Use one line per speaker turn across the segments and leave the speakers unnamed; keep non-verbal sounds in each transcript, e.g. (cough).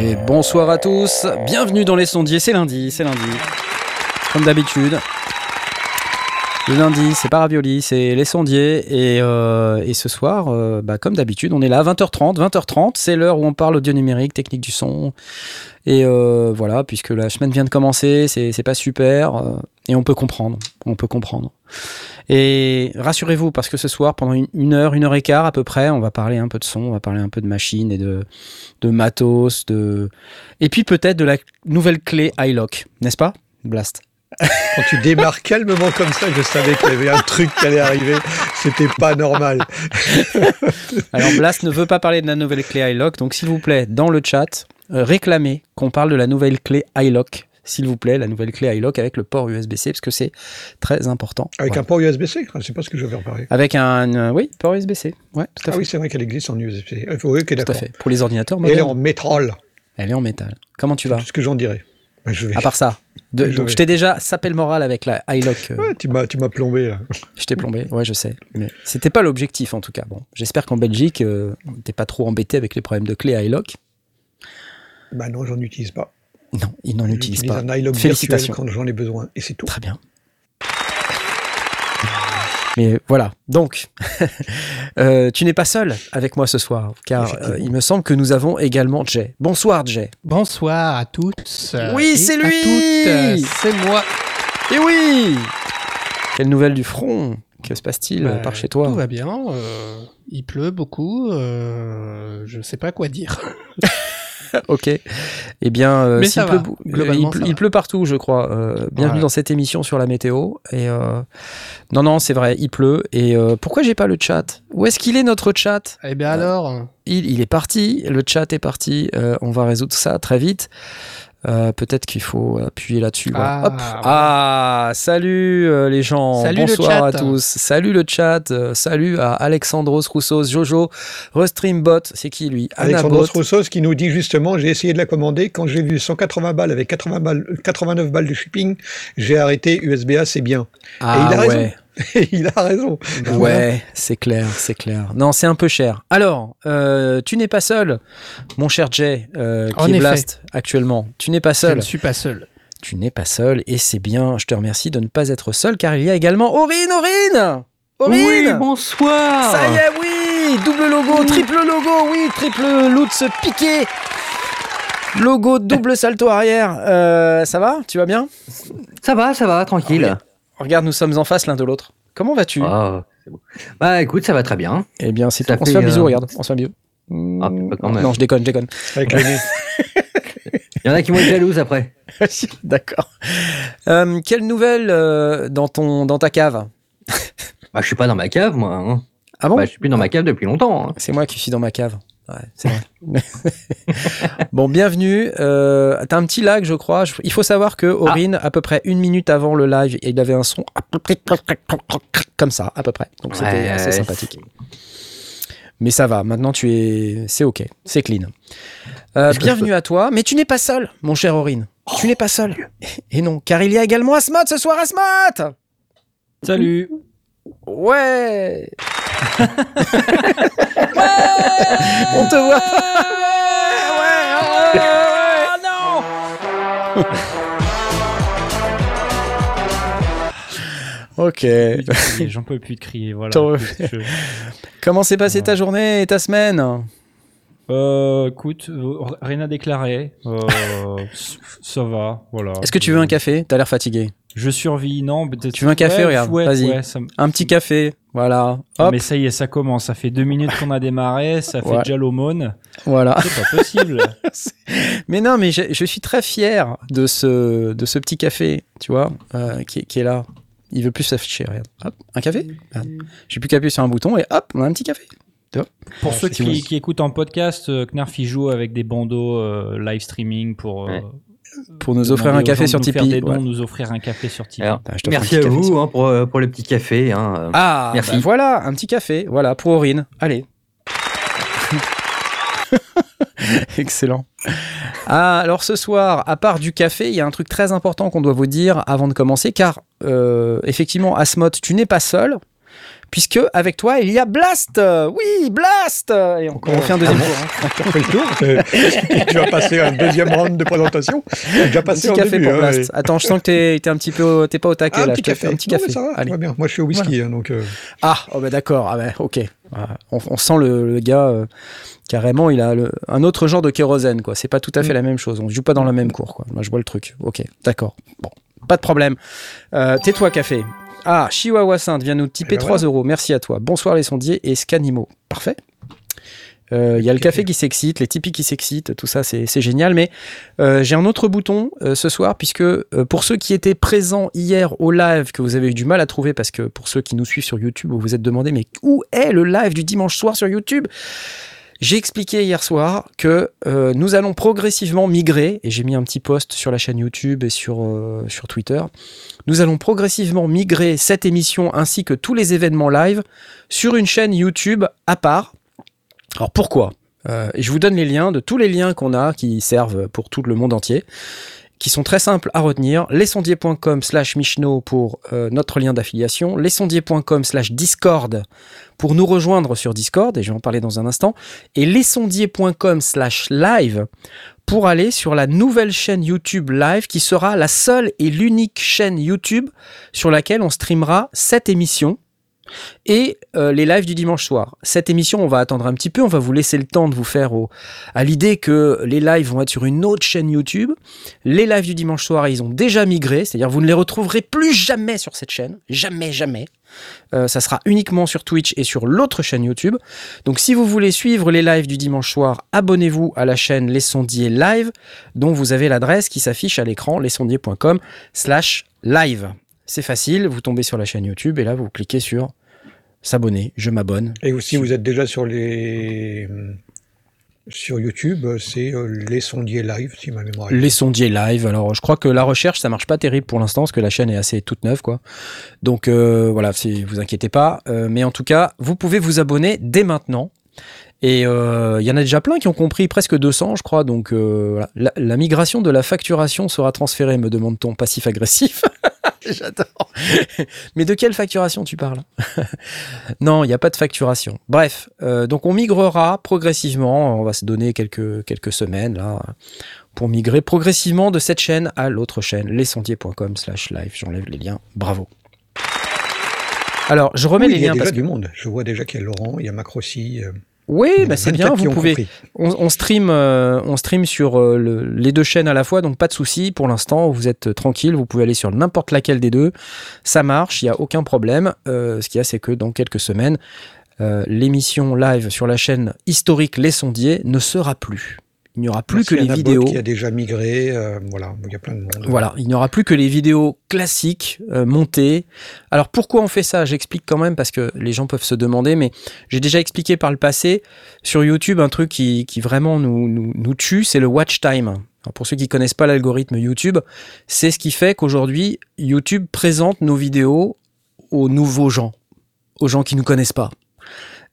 Et bonsoir à tous, bienvenue dans les sondiers, c'est lundi, c'est lundi. Comme d'habitude. Le lundi, c'est pas ravioli, c'est les sondiers. Et, euh, et ce soir, euh, bah, comme d'habitude, on est là à 20h30. 20h30, c'est l'heure où on parle audio numérique, technique du son. Et euh, voilà, puisque la semaine vient de commencer, c'est pas super. euh, et on peut comprendre, on peut comprendre. Et rassurez-vous, parce que ce soir, pendant une, une heure, une heure et quart à peu près, on va parler un peu de son, on va parler un peu de machines et de, de matos, de... et puis peut-être de la nouvelle clé iLock, n'est-ce pas Blast?
Quand tu démarres calmement comme ça, je savais qu'il y avait un truc qui allait arriver. C'était pas normal.
Alors Blast ne veut pas parler de la nouvelle clé iLock, donc s'il vous plaît, dans le chat, euh, réclamez qu'on parle de la nouvelle clé iLock. S'il vous plaît, la nouvelle clé iLock avec le port USB-C, parce que c'est très important.
Avec
Voilà.
un port USB-C Je sais pas ce que je vais reparler.
Avec un, euh, oui, port USB-C. Ouais, tout à
Ah
fait.
oui, c'est vrai qu'elle existe en USB-C. Euh, Oui, ok,
tout à fait. Pour les ordinateurs
Et elle est
modernes.
en métal.
Elle est en métal. Comment tu vas?
Tout ce que j'en dirais. Je vais.
À part ça. De-
Je
donc
vais.
je t'ai déjà sapé le moral avec la iLock. euh,
Ouais, tu m'as, tu m'as plombé. Là.
Je t'ai plombé, ouais, je sais. Mais c'était pas l'objectif en tout cas. Bon, j'espère qu'en Belgique, euh, t'es pas trop embêté avec les problèmes de clé iLock.
Bah non, j'en utilise pas.
Non, ils n'en utilisent pas.
un iLock
Félicitations.
quand j'en ai besoin. Et c'est tout.
Très bien. Mais voilà, donc, (laughs) euh, tu n'es pas seul avec moi ce soir, car euh, il me semble que nous avons également Jay. Bonsoir Jay.
Bonsoir à tous. euh,
Oui,
et
c'est lui
toutes, C'est moi.
Et oui Quelle nouvelle du front Que se passe-t-il
Bah,
par chez toi?
Tout va bien. euh, il pleut beaucoup. je ne sais pas quoi dire. (laughs) (laughs)
Ok. Eh bien, euh, s'il pleut, il, pleut, il partout, je crois. Euh, bienvenue
Voilà.
dans cette émission sur la météo. Et euh, non, non, c'est vrai, il pleut. Et euh, pourquoi j'ai pas le chat? Où est-ce qu'il est notre chat?
Eh bien alors,
il, il est parti. Le chat est parti. On va résoudre ça très vite. Euh, Peut-être qu'il faut appuyer là-dessus. voilà.
Ah,
Hop. Ah, salut euh, les gens.
Salut le
Bonsoir à
chat.
tous. Salut le chat. Euh, salut à Alexandros Roussos, Jojo, Restreambot. C'est qui lui?
Alexandros. Roussos qui nous dit justement j'ai essayé de la commander. Quand j'ai vu 180 balles avec 80 balles, 89 balles de shipping, j'ai arrêté USB-A, c'est bien.
Ah,
il a raison. Et (laughs) il a raison.
Ouais, c'est clair, c'est clair. Non, c'est un peu cher. Alors, euh, tu n'es pas seul, mon cher Jay, euh,
En
qui est
effet.
Blast actuellement. Tu n'es pas
je
seul.
ne suis pas seul.
Tu n'es pas seul, et c'est bien. Je te remercie de ne pas être seul, car il y a également Aurine, Aurine Aurine
Oui, bonsoir.
Ça y est, oui Double logo, triple logo, oui, triple Lutz piqué Logo double salto arrière. Euh, ça va? Tu vas bien?
Ça va, ça va, tranquille.
Ah Regarde, nous sommes en face l'un de l'autre. Comment vas-tu
Ah, c'est bon. Bah écoute, ça va très bien.
Eh bien, c'est tout. On se fait un bisou,
euh,
regarde. On se fait un bisou.
Ah, quand même.
Non, je déconne, je déconne.
Avec le nez. (laughs)
Il y en a qui vont être jalouses après. (laughs)
D'accord. Euh, quelle nouvelle euh, dans, ton, dans ta cave
Bah je suis pas dans ma cave, moi. hein.
Ah bon
Bah je suis plus dans ma cave depuis longtemps. hein.
C'est moi qui suis dans ma cave. Ouais, c'est vrai. (laughs) bon, bienvenue. Euh, T'as un petit lag, je crois. Je- Il faut savoir que Aurine, à peu près une minute avant le live, il avait un son comme ça, à peu près. Donc c'était
Ouais,
assez
ouais,
sympathique. Mais ça va. Maintenant, tu es, c'est ok, c'est clean. Euh, bienvenue à toi. Mais tu n'es pas seul, mon cher Aurine. tu n'es pas seul. Et non, car il y a également Asmat ce soir, Asmat.
Salut
Ouais. On te voit pas. Ouais, ouais, ouais, ouais, non. Ok. (laughs)
J'en peux plus de crier, voilà. Je-
Comment s'est passée ta journée et ta semaine
Euh, écoute, euh, rien à déclarer. Euh, (laughs) ça va, voilà.
Est-ce que tu veux un café? T'as l'air fatigué.
Je survis, non.
Tu veux un café,
Ouais,
regarde, vas-y.
ouais, ça me-
Un petit café, voilà. Hop,
Mais ça y est, ça commence. Ça fait deux minutes qu'on a démarré. Ça fait
Ouais.
déjà l'aumône.
voilà.
C'est pas possible. (laughs)
Mais non, mais je, je suis très fier de ce, de ce petit café, tu vois, euh, qui, est- qui est là. Il veut plus s'afficher, regarde. Hop, un café. J'ai plus qu'à appuyer sur un bouton et hop, on a un petit café.
Pour
Ah,
ceux qui, écoutent en podcast, euh, Knarf il joue avec des bandeaux euh, live streaming pour, euh,
Ouais.
Pour nous offrir un café sur Tipeee.
des dons,
ouais.
nous offrir un café sur Tipeee.
Alors,
Ah,
merci
petit
à
café,
vous hein, pour, euh, pour les petits cafés. Hein.
Ah,
Merci.
bah voilà, un petit café. Voilà, pour Aurine. Allez. (laughs) Excellent. Ah, alors ce soir, à part du café, il y a un truc très important qu'on doit vous dire avant de commencer, car euh, effectivement, Asmod, tu n'es pas seul, puisque avec toi, il y a Blast Oui, Blast Et on, on fait un deuxième tour. hein.
Tu as fait le tour. tu vas passer un deuxième round de présentation. Tu as déjà
Un
passé
petit
en
café
début.
pour
hein,
Blast.
et-
Attends, je sens que t'es t'es un petit peu, t'es pas au taquet
Ah, un
là.
petit
Je
café.
Un petit
Non,
café.
ça va,
Allez.
va bien. Moi, je suis au whisky, hein, donc. euh,
Ah, oh bah d'accord, ah bah, ok. Ah, On, on sent le, le gars, euh, carrément, il a le- un autre genre de kérosène, quoi. C'est pas tout à fait
Mm.
la même chose. On joue pas dans la même cour, quoi. Moi, je vois le truc. Ok, d'accord. Bon, pas de problème. Euh, Tais-toi, café. Ah, Chihuahua Sainte vient nous tiper
Eh ben
3
voilà.
euros. Merci à toi. Bonsoir les sondiers et Scanimo. Parfait. Euh, Il y a le café qui s'excite, les Tipeee qui s'excitent, tout ça c'est c'est génial. Mais euh, j'ai un autre bouton euh, ce soir, puisque pour ceux qui étaient présents hier au live, que vous avez eu du mal à trouver, parce que pour ceux qui nous suivent sur YouTube, vous vous êtes demandé, mais où est le live du dimanche soir sur YouTube? J'ai expliqué hier soir que euh, nous allons progressivement migrer, et j'ai mis un petit post sur la chaîne YouTube et sur, euh, sur Twitter, nous allons progressivement migrer cette émission ainsi que tous les événements live sur une chaîne YouTube à part. Alors pourquoi? Euh, Et je vous donne les liens de tous les liens qu'on a qui servent pour tout le monde entier qui sont très simples à retenir. Lesondiers.com slash Michno pour euh, notre lien d'affiliation. Lesondiers.com slash Discord pour nous rejoindre sur Discord, et je vais en parler dans un instant. Et lesondiers.com slash live pour aller sur la nouvelle chaîne YouTube live qui sera la seule et l'unique chaîne YouTube sur laquelle on streamera cette émission et euh, les lives du dimanche soir. Cette émission, on va attendre un petit peu, on va vous laisser le temps de vous faire à l'idée que les lives vont être sur une autre chaîne YouTube. Les lives du dimanche soir, ils ont déjà migré, c'est-à-dire vous ne les retrouverez plus jamais sur cette chaîne, jamais, jamais. Euh, ça sera uniquement sur Twitch et sur l'autre chaîne YouTube. Donc si vous voulez suivre les lives du dimanche soir, abonnez-vous à la chaîne Les Sondiers Live, dont vous avez l'adresse qui s'affiche à l'écran, lesondiers.com slash live. C'est facile, vous tombez sur la chaîne YouTube et là vous cliquez sur s'abonner, je m'abonne.
Et aussi, vous êtes déjà sur les. Sur YouTube, c'est euh, les sondiers live, si ma mémoire est
Les sondiers live. Alors, je crois que la recherche, ça marche pas terrible pour l'instant, parce que la chaîne est assez toute neuve, quoi. Donc, euh, voilà, si vous inquiétez pas. Euh, mais en tout cas, vous pouvez vous abonner dès maintenant. Et euh, il y en a déjà plein qui ont compris, presque 200, je crois. Donc, euh, voilà. la, la migration de la facturation sera transférée, me demande-t-on, passif-agressif. (laughs) (laughs) J'adore. (laughs) Mais de quelle facturation tu parles (laughs) Non, il n'y a pas de facturation. Bref, euh, donc on migrera progressivement. On va se donner quelques, quelques semaines là pour migrer progressivement de cette chaîne à l'autre chaîne, lesondiers.com slash live. J'enlève les liens. Bravo. Alors, je remets
Oui,
les
il y a
liens
déjà
parce que...
du monde. Je vois déjà qu'il y a Laurent, il y a Macrossi. euh,
Oui, bah c'est
24
bien, vous pouvez... On, on stream, euh, on stream sur euh, le- les deux chaînes à la fois, donc pas de souci. Pour l'instant, vous êtes tranquille. Vous pouvez aller sur n'importe laquelle des deux. Ça marche, il n'y a aucun problème. Euh, ce qu'il y a, c'est que dans quelques semaines, euh, l'émission live sur la chaîne historique Les Sondiers ne sera plus. Il n'y aura plus
Merci
que les vidéos.
qui a déjà migré. euh, voilà, il y a plein de monde.
Voilà, il n'y aura plus que les vidéos classiques euh, montées. Alors pourquoi on fait ça? J'explique quand même parce que les gens peuvent se demander, mais j'ai déjà expliqué par le passé sur YouTube un truc qui, qui vraiment nous, nous, nous tue, c'est le watch time. Alors, pour ceux qui connaissent pas l'algorithme YouTube, c'est ce qui fait qu'aujourd'hui YouTube présente nos vidéos aux nouveaux gens, aux gens qui nous connaissent pas.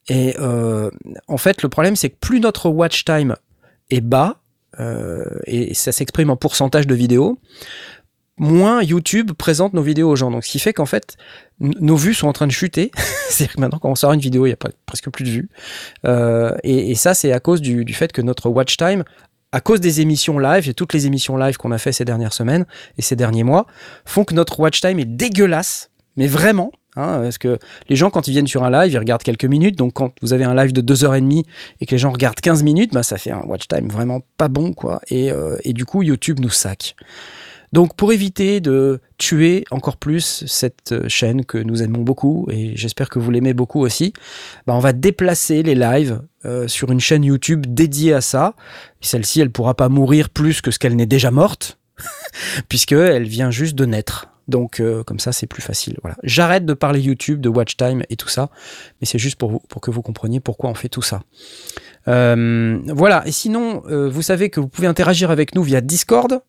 Et euh, en fait, le problème c'est que plus notre watch time est bas, euh, et ça s'exprime en pourcentage de vidéos, moins YouTube présente nos vidéos aux gens. Donc, ce qui fait qu'en fait, nos vues sont en train de chuter. (laughs) C'est-à-dire que maintenant, quand on sort une vidéo, il n'y a pas, presque plus de vues. Euh, et, et ça, c'est à cause du, du fait que notre watch time, à cause des émissions live, et toutes les émissions live qu'on a fait ces dernières semaines et ces derniers mois, font que notre watch time est dégueulasse. Mais vraiment. Hein, parce que les gens, quand ils viennent sur un live, ils regardent quelques minutes. Donc, quand vous avez un live de 2h30 et que les gens regardent 15 minutes, bah, ça fait un watch time vraiment pas bon. quoi. Et, euh, et du coup, YouTube nous sac. Donc pour éviter de tuer encore plus cette euh, chaîne que nous aimons beaucoup, et j'espère que vous l'aimez beaucoup aussi, bah on va déplacer les lives euh, sur une chaîne YouTube dédiée à ça. Celle-ci, elle pourra pas mourir plus que ce qu'elle n'est déjà morte, (laughs) puisqu'elle vient juste de naître. Donc euh, comme ça, c'est plus facile. Voilà. J'arrête de parler YouTube, de watch time et tout ça, mais c'est juste pour que vous compreniez pourquoi on fait tout ça. Euh, voilà. Et sinon, euh, vous savez que vous pouvez interagir avec nous via Discord.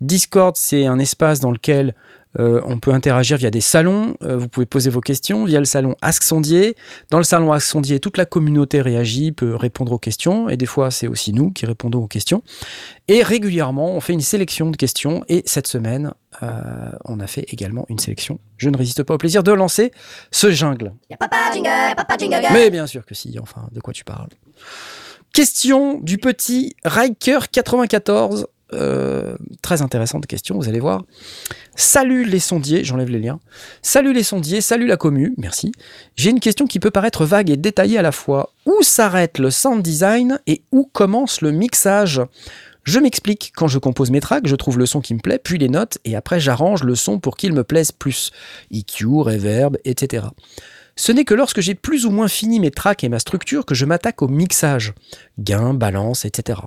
Discord, c'est un espace dans lequel euh, on peut interagir via des salons. Euh, vous pouvez poser vos questions via le salon Ask Sondier. Dans le salon Ask Sondier, toute la communauté réagit, peut répondre aux questions. Et des fois, c'est aussi nous qui répondons aux questions. Et régulièrement, on fait une sélection de questions. Et cette semaine, euh, on a fait également une sélection. Je ne résiste pas au plaisir de lancer ce jungle.
Papa jingle, papa jingle.
Mais bien sûr que si, enfin, de quoi tu parles Question du petit Riker94. Euh, très intéressante question, vous allez voir. Salut les sondiers, j'enlève les liens. Salut les sondiers, salut la commu, merci. J'ai une question qui peut paraître vague et détaillée à la fois. Où s'arrête le sound design et où commence le mixage? Je m'explique, quand je compose mes tracks, je trouve le son qui me plaît, puis les notes, et après j'arrange le son pour qu'il me plaise plus. EQ, reverb, etc. Ce n'est que lorsque j'ai plus ou moins fini mes tracks et ma structure que je m'attaque au mixage. Gain, balance, etc.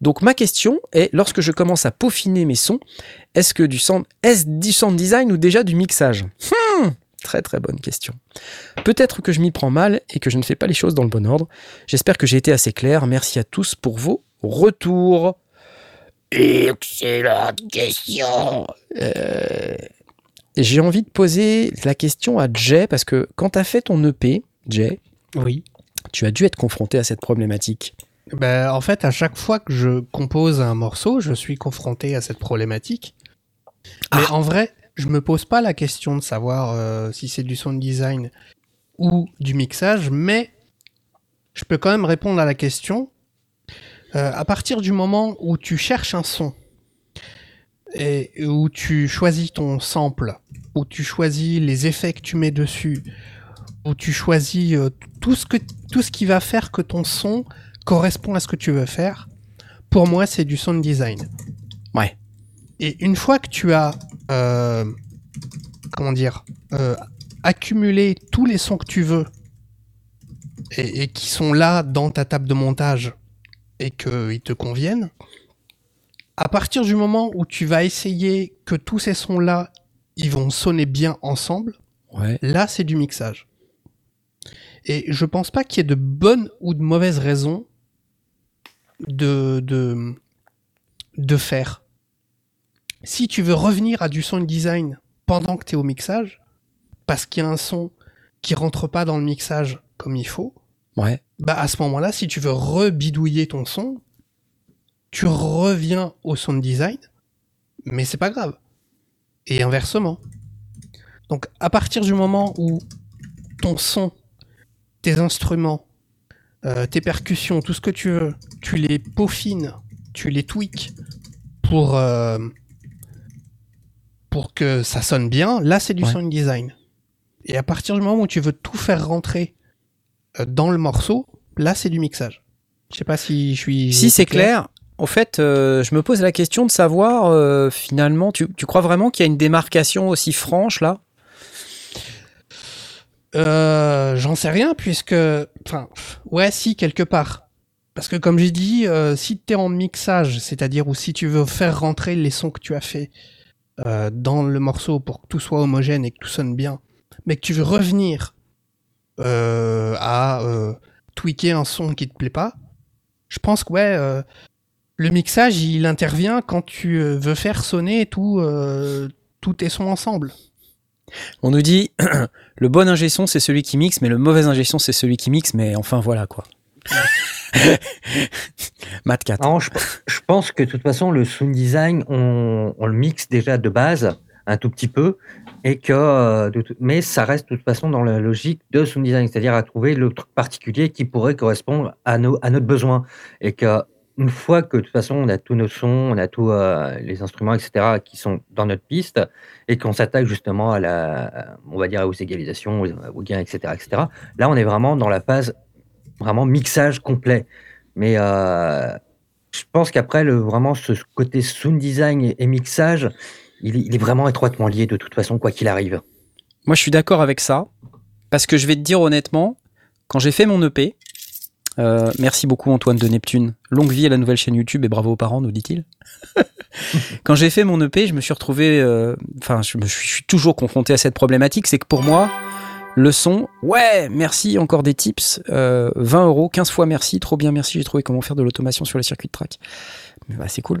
Donc ma question est, lorsque je commence à peaufiner mes sons, est-ce que du sound, est-ce du sound design ou déjà du mixage? Hmm, Très très bonne question. Peut-être que je m'y prends mal et que je ne fais pas les choses dans le bon ordre. J'espère que j'ai été assez clair. Merci à tous pour vos retours. Excellente question. Euh, J'ai envie de poser la question à Jay parce que quand tu as fait ton EP, Jay,
Oui.
tu as dû être confronté à cette problématique.
Ben, en fait, à chaque fois que je compose un morceau, je suis confronté à cette problématique. Mais en vrai, je me pose pas la question de savoir euh, si c'est du sound design ou du mixage, mais je peux quand même répondre à la question. Euh, à partir du moment où tu cherches un son et où tu choisis ton sample, où tu choisis les effets que tu mets dessus, où tu choisis euh, tout ce que tout ce qui va faire que ton son correspond à ce que tu veux faire, pour moi, c'est du sound design.
Ouais.
Et une fois que tu as, euh, comment dire, euh, accumulé tous les sons que tu veux et, et qui sont là dans ta table de montage et qu'ils te conviennent, à partir du moment où tu vas essayer que tous ces sons-là, ils vont sonner bien ensemble,
Ouais.
Là, c'est du mixage. Et je pense pas qu'il y ait de bonnes ou de mauvaises raisons de, de, de faire. Si tu veux revenir à du sound design pendant que tu es au mixage, parce qu'il y a un son qui rentre pas dans le mixage comme il faut,
Ouais.
bah à ce moment-là, si tu veux rebidouiller ton son, tu reviens au sound design, mais c'est pas grave. Et inversement. Donc à partir du moment où ton son, tes instruments, euh, tes percussions, tout ce que tu veux, tu les peaufines, tu les tweaks pour, euh, pour que ça sonne bien, là c'est du
Ouais.
sound design. Et à partir du moment où tu veux tout faire rentrer euh, dans le morceau, là c'est du mixage. Je sais pas si je suis.
Si c'est clair, en fait, euh, je me pose la question de savoir euh, finalement, tu, tu crois vraiment qu'il y a une démarcation aussi franche là?
Euh, J'en sais rien puisque, enfin, ouais, si quelque part. Parce que comme j'ai dit, si tu es en mixage, c'est-à-dire ou si tu veux faire rentrer les sons que tu as fait dans le morceau pour que tout soit homogène et que tout sonne bien, mais que tu veux revenir à tweaker un son qui te plaît pas, je pense que ouais, le mixage il intervient quand tu euh, veux faire sonner tout, euh, tous tes sons ensemble.
On nous dit (clears throat) le bon ingé son c'est celui qui mixe, mais le mauvais ingé son c'est celui qui mixe, mais enfin voilà quoi. (laughs) Matt 4.
Non, je, je pense que de toute façon, le sound design, on, on le mixe déjà de base un tout petit peu, et que, euh, mais ça reste de toute façon dans la logique de sound design, c'est-à-dire à trouver le truc particulier qui pourrait correspondre à, nos, à notre besoin. Et que une fois que de toute façon on a tous nos sons, on a tous euh, les instruments, etc., qui sont dans notre piste, et qu'on s'attaque justement à la, on va dire aux égalisations, aux, gains, etc., etc., là on est vraiment dans la phase vraiment mixage complet. Mais euh, je pense qu'après, le, vraiment, ce côté sound design et, mixage, il, il est vraiment étroitement lié de toute façon, quoi qu'il arrive.
Moi je suis d'accord avec ça, parce que je vais te dire honnêtement, quand j'ai fait mon EP, euh, merci beaucoup Antoine de Neptune, longue vie à la nouvelle chaîne YouTube et bravo aux parents, nous dit-il. (laughs) Quand j'ai fait mon EP, je me suis retrouvé, euh, enfin, je suis, je suis toujours confronté à cette problématique, c'est que pour moi, le son, ouais, merci, encore des tips, euh, 20 euros, 15 fois merci, trop bien, merci, j'ai trouvé comment faire de l'automation sur les circuits de track. Bah, c'est cool.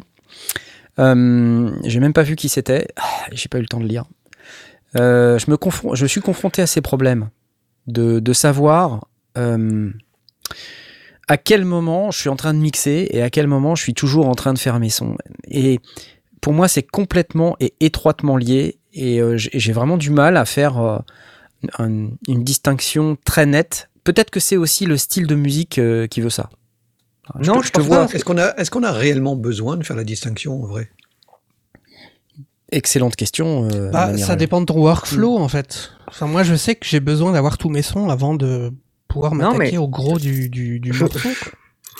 Euh, j'ai même pas vu qui c'était, Ah, j'ai pas eu le temps de lire. Euh, je, me confron- je suis confronté à ces problèmes de, de savoir euh, à quel moment je suis en train de mixer et à quel moment je suis toujours en train de faire mes sons. Et pour moi, c'est complètement et étroitement lié. Et euh, j'ai vraiment du mal à faire euh, un- une distinction très nette. Peut-être que c'est aussi le style de musique euh, qui veut ça. Je
Non,
te-
je
je te
pense
vois.
Est-ce qu'on a, est-ce qu'on a réellement besoin de faire la distinction en vrai?
Excellente question. euh,
Bah, ça dépend de ton workflow en fait. Enfin, moi, je sais que j'ai besoin d'avoir tous mes sons avant de pouvoir m'attaquer
mais-
au gros du, du, du
Je-
morceau. quoi.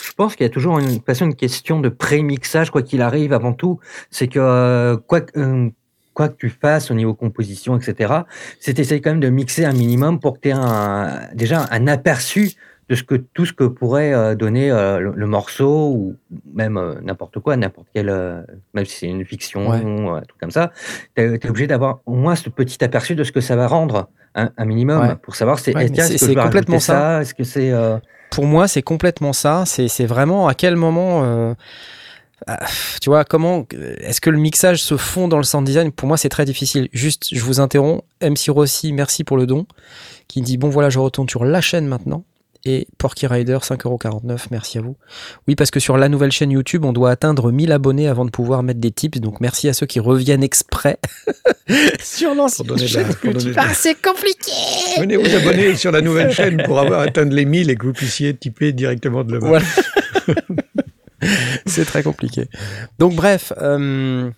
Je pense qu'il y a toujours une, une question de pré-mixage, quoi qu'il arrive, avant tout. C'est que euh, quoi, que- euh, quoi que tu fasses au niveau composition, etc., c'est d'essayer quand même de mixer un minimum pour que tu aies un, déjà un aperçu de ce que, tout ce que pourrait euh, donner euh, le, le morceau ou même n'importe quoi, n'importe quel, même si c'est une fiction,
Ouais.
un truc comme ça, tu es, obligé d'avoir au moins ce petit aperçu de ce que ça va rendre, un, un minimum,
Ouais.
pour savoir c'est,
Ouais,
vais
complètement ça.
Est-ce que c'est... euh,
Pour moi, c'est complètement ça. C'est c'est vraiment à quel moment. euh, ah, tu vois, comment. Est-ce que le mixage se fond dans le sound design? Pour moi, c'est très difficile. Juste, je vous interromps. MC Rossi, merci pour le don. Qui dit Bon, voilà, je retourne sur la chaîne maintenant. Et Porky Rider, 5,49€, merci à vous. Oui, parce que sur la nouvelle chaîne YouTube, on doit atteindre 1000 abonnés avant de pouvoir mettre des tips. Donc merci à ceux qui reviennent exprès (laughs) sur l'ancienne
donner de la-
chaîne YouTube.
la-
Ah, c'est compliqué
Venez vous abonner sur la nouvelle chaîne pour avoir atteindre les 1000 et que vous puissiez typer directement de là-bas.
Voilà. (laughs) c'est très compliqué. Donc bref, euh,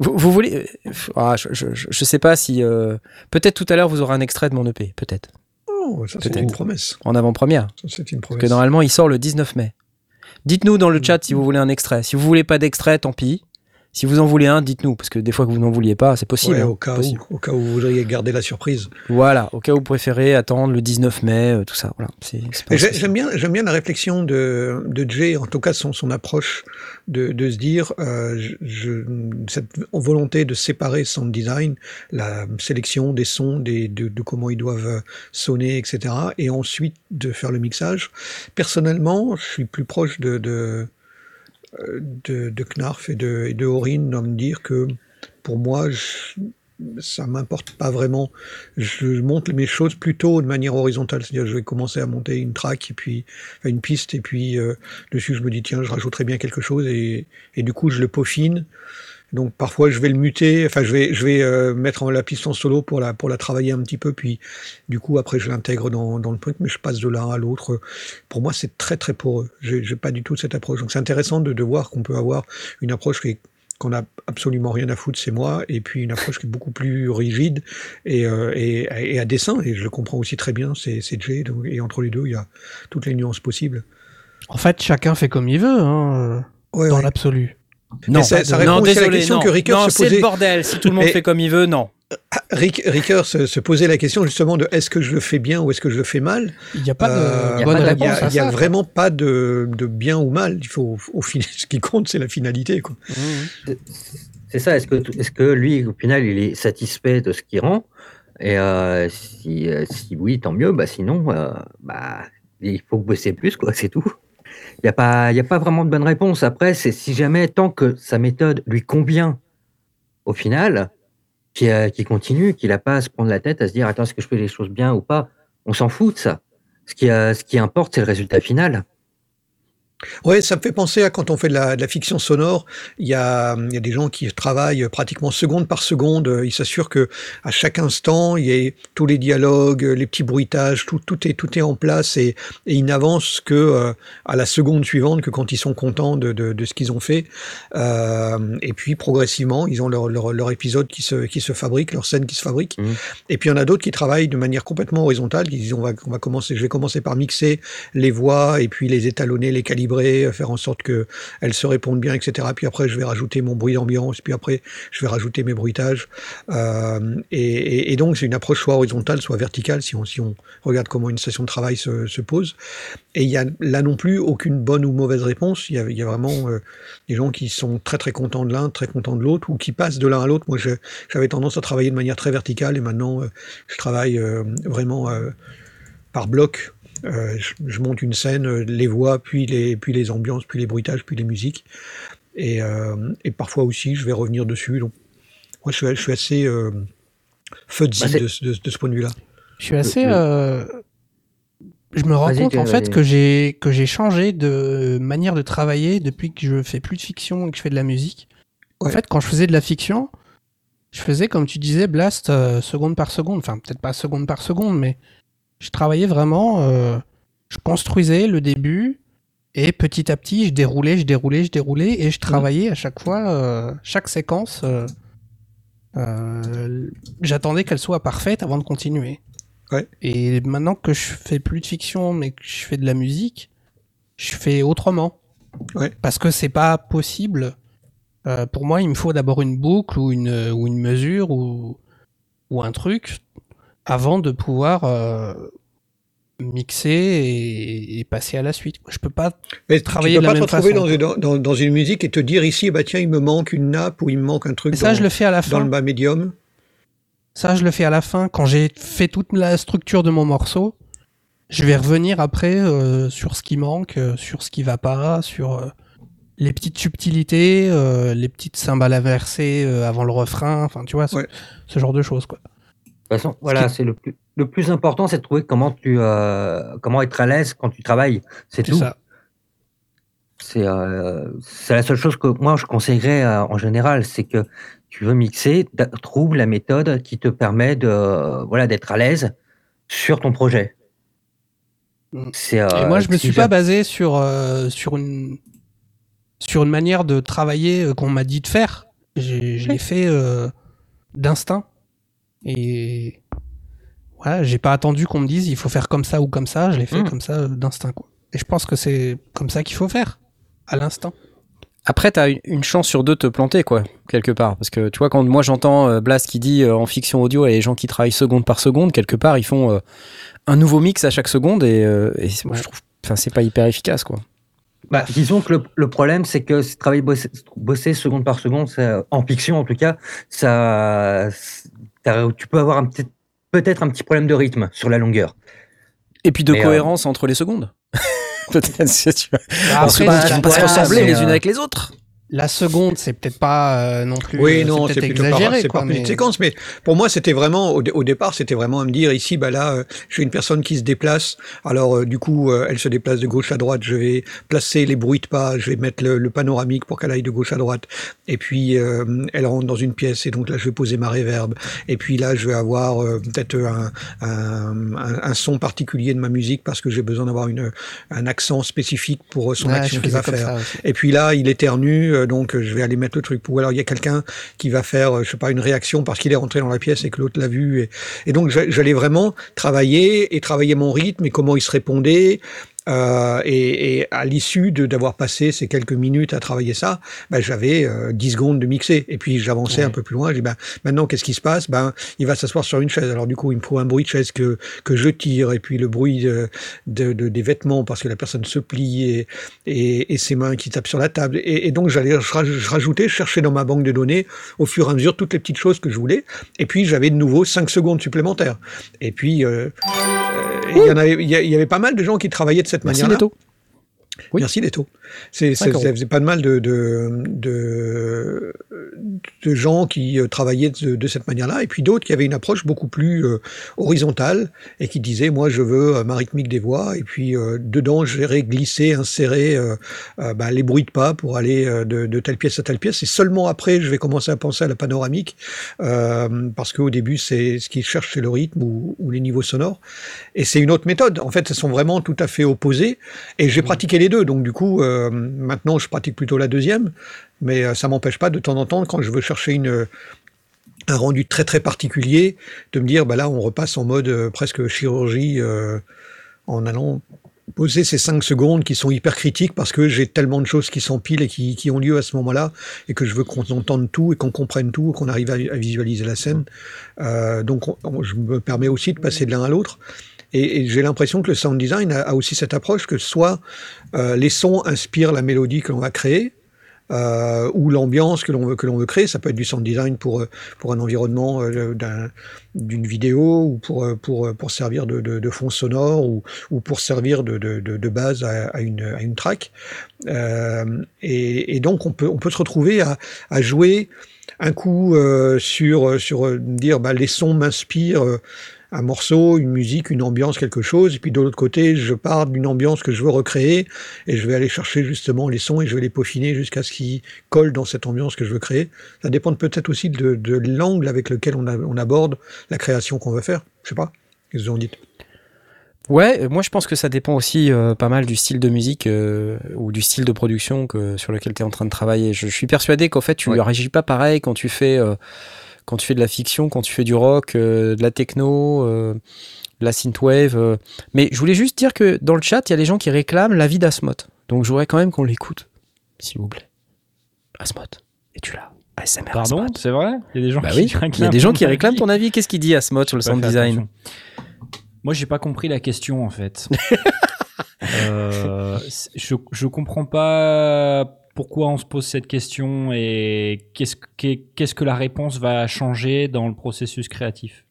vous, vous voulez, euh, ah, je, je, je- je sais pas si euh, peut-être tout à l'heure vous aurez un extrait de mon EP, peut-être
Oh, ça c'est une promesse.
en avant-première,
c'est une
parce
promesse.
que normalement il sort le 19 mai. Dites-nous dans le chat si vous voulez un extrait. Si vous voulez pas d'extrait, tant pis. Si vous en voulez un, dites-nous, parce que des fois que vous n'en vouliez pas, c'est possible.
Ouais,
hein,
au, cas
possible.
où, au cas où vous voudriez garder la surprise.
Voilà, au cas où vous préférez attendre le 19 mai, euh, tout ça. Voilà.
J'aime bien, bien la réflexion de, de Jay, en tout cas son, son approche de, de se dire, euh, je, cette volonté de séparer son design, la sélection des sons, des, de, de comment ils doivent sonner, etc., et ensuite de faire le mixage. Personnellement, je suis plus proche de, de, euh, de, de Knarf et de, et de Aurine dans me dire que pour moi, je, ça m'importe pas vraiment. Je monte mes choses plutôt de manière horizontale, c'est-à-dire je vais commencer à monter une track et puis enfin, une piste et puis euh, dessus je me dis tiens je rajouterai bien quelque chose et, et du coup je le peaufine. Donc parfois je vais le muter, enfin je vais je vais euh, mettre en la piste en solo pour la pour la travailler un petit peu puis du coup après je l'intègre dans, dans le truc mais je passe de l'un à l'autre. Pour moi c'est très très poreux. J'ai j'ai pas du tout cette approche. Donc c'est intéressant de, de voir qu'on peut avoir une approche qui est qu'on a absolument rien à foutre, c'est moi, et puis une approche qui est beaucoup plus rigide et, euh, et, et à dessin, et je le comprends aussi très bien, c'est c'est Jay, donc- et entre les deux, il y a toutes les nuances possibles.
En fait, chacun fait comme il veut, hein,
Ouais,
dans
ouais.
l'absolu.
Non,
ça- ça répond
non,
aussi à la question
non.
que Ricoeur
non,
se
c'est
posait.
le bordel. Si tout le monde fait comme il veut, non.
Ah, Rick, Ricker se, se posait la question justement de est-ce que je le fais bien ou est-ce que je le fais mal?
Il n'y a pas de
Euh,
bonne réponse
il y a
ça.
vraiment pas de, de bien ou mal. Il faut, au final, (laughs) ce qui compte, c'est la finalité. Quoi.
C'est ça. Est-ce que, lui, au final, il est satisfait de ce qu'il rend? Et euh, si, euh, si oui, tant mieux. Bah, sinon, euh, bah, il faut bosser plus, quoi. C'est tout. Il n'y a, pas- a pas vraiment de bonne réponse. Après, c'est si jamais, tant que sa méthode lui convient, au final, qu'il euh, qu'il continue, qu'il n'a pas à se prendre la tête, à se dire Attends, est-ce que je fais les choses bien ou pas? On s'en fout de ça. Ce qui, euh, ce qui importe, c'est le résultat final.
Ouais, ça me fait penser à quand on fait de la, de la fiction sonore, il y a, il y a des gens qui travaillent pratiquement seconde par seconde. Ils s'assurent que à chaque instant, il y ait tous les dialogues, les petits bruitages, tout, tout est tout est en place et, et ils n'avancent que euh, à la seconde suivante, que quand ils sont contents de, de, de ce qu'ils ont fait. Euh, et puis progressivement, ils ont leur, leur, leur épisode qui se qui se fabrique, leur scène qui se fabrique.
Mhm.
Et puis il y en a d'autres qui travaillent de manière complètement horizontale. Qui disent on va on va commencer, je vais commencer par mixer les voix et puis les étalonner, les calibrer euh, faire en sorte que elles se répondent bien, etc. Puis après, je vais rajouter mon bruit d'ambiance, puis après, je vais rajouter mes bruitages. Euh, et, donc, c'est une approche soit horizontale, soit verticale, si on, si on regarde comment une session de travail se, se pose. Et il y a là non plus aucune bonne ou mauvaise réponse. Il y a, vraiment euh, des gens qui sont très très contents de l'un, très contents de l'autre, ou qui passent de l'un à l'autre. Moi, j'avais tendance à travailler de manière très verticale, et maintenant, je travaille vraiment par bloc. Euh, je, je monte une scène, euh, les voix, puis les, puis les ambiances, puis les bruitages, puis les musiques. Et, euh, et parfois aussi, je vais revenir dessus. Donc, moi, je suis, je suis assez euh, fuzzy
Bah,
de, ce- de- de ce point de vue-là.
Je suis assez.
le-
euh, Je me rends compte en fait que j'ai que j'ai changé de manière de travailler depuis que je fais plus de fiction et que je fais de la musique. En fait, quand je faisais de la fiction, je faisais comme tu disais, blast euh, seconde par seconde. Enfin, peut-être pas seconde par seconde, mais je travaillais vraiment. euh, je construisais le début et petit à petit, je déroulais, je déroulais, je déroulais et je travaillais à chaque fois, euh, chaque séquence. euh, J'attendais qu'elle soit parfaite avant de continuer.
Ouais.
Et maintenant que je fais plus de fiction, mais que je fais de la musique, je fais autrement.
Ouais.
Parce que c'est pas possible. Euh, pour moi, il me faut d'abord une boucle ou une, ou une mesure ou, ou un truc avant de pouvoir euh, mixer et, et passer à la suite. Je peux pas.
Mais
Travailler
tu
de
peux
la
pas te
même
retrouver
façon,
dans, dans, dans une musique et te dire ici, bah tiens, il me manque une nappe ou il me manque un truc
Mais ça,
dans,
je le fais à la
dans
fin.
le bas médium.
Ça, je le fais à la fin. Quand j'ai fait toute la structure de mon morceau, je vais revenir après euh, sur ce qui manque, euh, sur ce qui va pas, sur euh, les petites subtilités, euh, les petites cymbales inversées avant le refrain. Enfin, tu vois, ce,
Ouais.
ce genre de choses, quoi.
De toute façon, voilà, c'est le plus, le plus important, c'est de trouver comment tu, euh, comment être à l'aise quand tu travailles. C'est
C'est
tout.
ça.
C'est euh, c'est la seule chose que moi je conseillerais euh, en général, c'est que tu veux mixer, trouve la méthode qui te permet de euh, voilà d'être à l'aise sur ton projet.
Mm.
C'est, euh,
Et moi, je me suis pas basé sur, euh, sur, une, sur une manière de travailler qu'on m'a dit de faire. Je l'ai fait euh, d'instinct. Et voilà, j'ai pas attendu qu'on me dise il faut faire comme ça ou comme ça. Je l'ai fait
Mm.
comme ça euh, d'instinct. quoi. Et je pense que c'est comme ça qu'il faut faire, à l'instant.
Après, t'as une- une chance sur deux de te planter, quoi, quelque part. Parce que tu vois, quand moi j'entends euh, Blast qui dit euh, en fiction audio et les gens qui travaillent seconde par seconde, quelque part, ils font euh, un nouveau mix à chaque seconde et, euh, moi
Ouais.
je trouve, enfin, c'est pas hyper efficace, quoi.
Bah, disons que le, le problème, c'est que travailler bosser, bosser seconde par seconde, ça- en fiction en tout cas, ça, tu peux avoir peut-être un petit problème de rythme sur la longueur.
Et puis de
Mais, euh,
cohérence entre les secondes. (laughs) Peut-être, si tu vois.
Après,
qu'ils vont pas se ressembler les
euh,
unes avec les autres.
La seconde, c'est peut-être pas euh, non plus.
Oui,
euh,
non, c'est
exagéré.
c'est petite
mais-
séquence, mais pour moi, c'était vraiment, au, dé- au départ, c'était vraiment à me dire, ici, bah là, euh, j'ai une personne qui se déplace, alors euh, du coup, euh, elle se déplace de gauche à droite, je vais placer les bruits de pas, je vais mettre le, le panoramique pour qu'elle aille de gauche à droite, et puis elle rentre dans une pièce, et donc là, je vais poser ma réverb, et puis là, je vais avoir peut-être un, un, un- un son particulier de ma musique, parce que j'ai besoin d'avoir une, un accent spécifique pour son
Ouais,
action
je
qu'il va faire.
ça.
Et puis là, il éternue, euh, donc euh, je vais aller mettre le truc. Ou alors il y a quelqu'un qui va faire, euh, je sais pas, une réaction parce qu'il est rentré dans la pièce et que l'autre l'a vu. Et, et donc j'a- j'allais vraiment travailler et travailler mon rythme et comment il se répondait. Euh, et, et à l'issue d'avoir passé ces quelques minutes à travailler ça, ben, j'avais euh, 10 secondes de mixer. Et puis j'avançais
Ouais.
un peu plus loin. Je dis, ben, maintenant, qu'est-ce qui se passe? Ben, Il va s'asseoir sur une chaise. Alors du coup, il me faut un bruit de chaise que, que je tire. Et puis le bruit de, de, de- des vêtements parce que la personne se plie et, et, et ses mains qui tapent sur la table. Et, et donc j'allais, je, raj- je rajoutais, je cherchais dans ma banque de données au fur et à mesure toutes les petites choses que je voulais. Et puis j'avais de nouveau 5 secondes supplémentaires. Et puis euh, euh, il y y y avait pas mal de gens qui travaillaient de cette
Merci
manière-là.
Leto. Oui.
Merci Leto. C'est, ça faisait pas de mal de, de, de, de gens qui euh, travaillaient de, de cette manière-là, et puis d'autres qui avaient une approche beaucoup plus euh, horizontale et qui disaient moi je veux euh, ma rythmique des voix, et puis euh, dedans gérer, glisser, insérer bah, les bruits de pas pour aller de, de telle pièce à telle pièce. Et seulement après je vais commencer à penser à la panoramique, parce qu'au début c'est ce qu'ils cherchent c'est le rythme ou, ou les niveaux sonores. Et c'est une autre méthode. En fait, elles sont vraiment tout à fait opposées. Et j'ai pratiqué les deux. Donc, du coup, euh, maintenant, je pratique plutôt la deuxième. Mais euh, ça m'empêche pas de temps en temps, quand je veux chercher une, un rendu très très particulier, de me dire, bah là, on repasse en mode euh, presque chirurgie euh, en allant poser ces 5 secondes qui sont hyper critiques parce que j'ai tellement de choses qui s'empilent et qui, qui ont lieu à ce moment-là et que je veux qu'on entende tout et qu'on comprenne tout, qu'on arrive à, à, visualiser la scène. Euh, donc, on, on, je me permets aussi de passer de l'un à l'autre. Et, j'ai l'impression que le sound design a, aussi cette approche que soit euh, les sons inspirent la mélodie que l'on va créer, euh, ou l'ambiance que l'on veut que l'on veut créer. Ça peut être du sound design pour pour un environnement euh, d'une vidéo ou pour pour pour servir de, fond sonore ou, ou pour servir de, de, de base à, une à une track. Euh, et, donc on peut on peut se retrouver à, jouer un coup euh, sur sur dire bah, les sons m'inspirent un morceau, une musique, une ambiance, quelque chose, et puis de l'autre côté, je pars d'une ambiance que je veux recréer, et je vais aller chercher justement les sons et je vais les peaufiner jusqu'à ce qu'ils collent dans cette ambiance que je veux créer. Ça dépend peut-être aussi de, de l'angle avec lequel on, a, on, aborde la création qu'on veut faire. Je sais pas. Qu'est-ce que vous en dites?
Ouais, moi je pense que ça dépend aussi euh, pas mal du style de musique euh, ou du style de production que, sur lequel tu es en train de travailler. Je, je suis persuadé qu'en fait tu ne ouais. réagis pas pareil quand tu fais euh, quand tu fais de la fiction, quand tu fais du rock, euh, de la techno, euh, de la synthwave. Euh. Mais je voulais juste dire que dans le chat, il y a des gens qui réclament l'avis d'Asmoth. Donc je voudrais quand même qu'on l'écoute, s'il vous plaît. Asmoth, es-tu là?
ASMR Pardon, c'est vrai? Il y a des gens
bah
qui
oui,
réclament.
Il y a des gens qui réclament ton avis. Qu'est-ce qu'il dit Asmoth sur le sound design?
attention. Moi, j'ai pas compris la question en fait. (laughs) euh, je, je comprends pas pourquoi on se pose cette question et qu'est-ce que, qu'est-ce que la réponse va changer dans le processus créatif?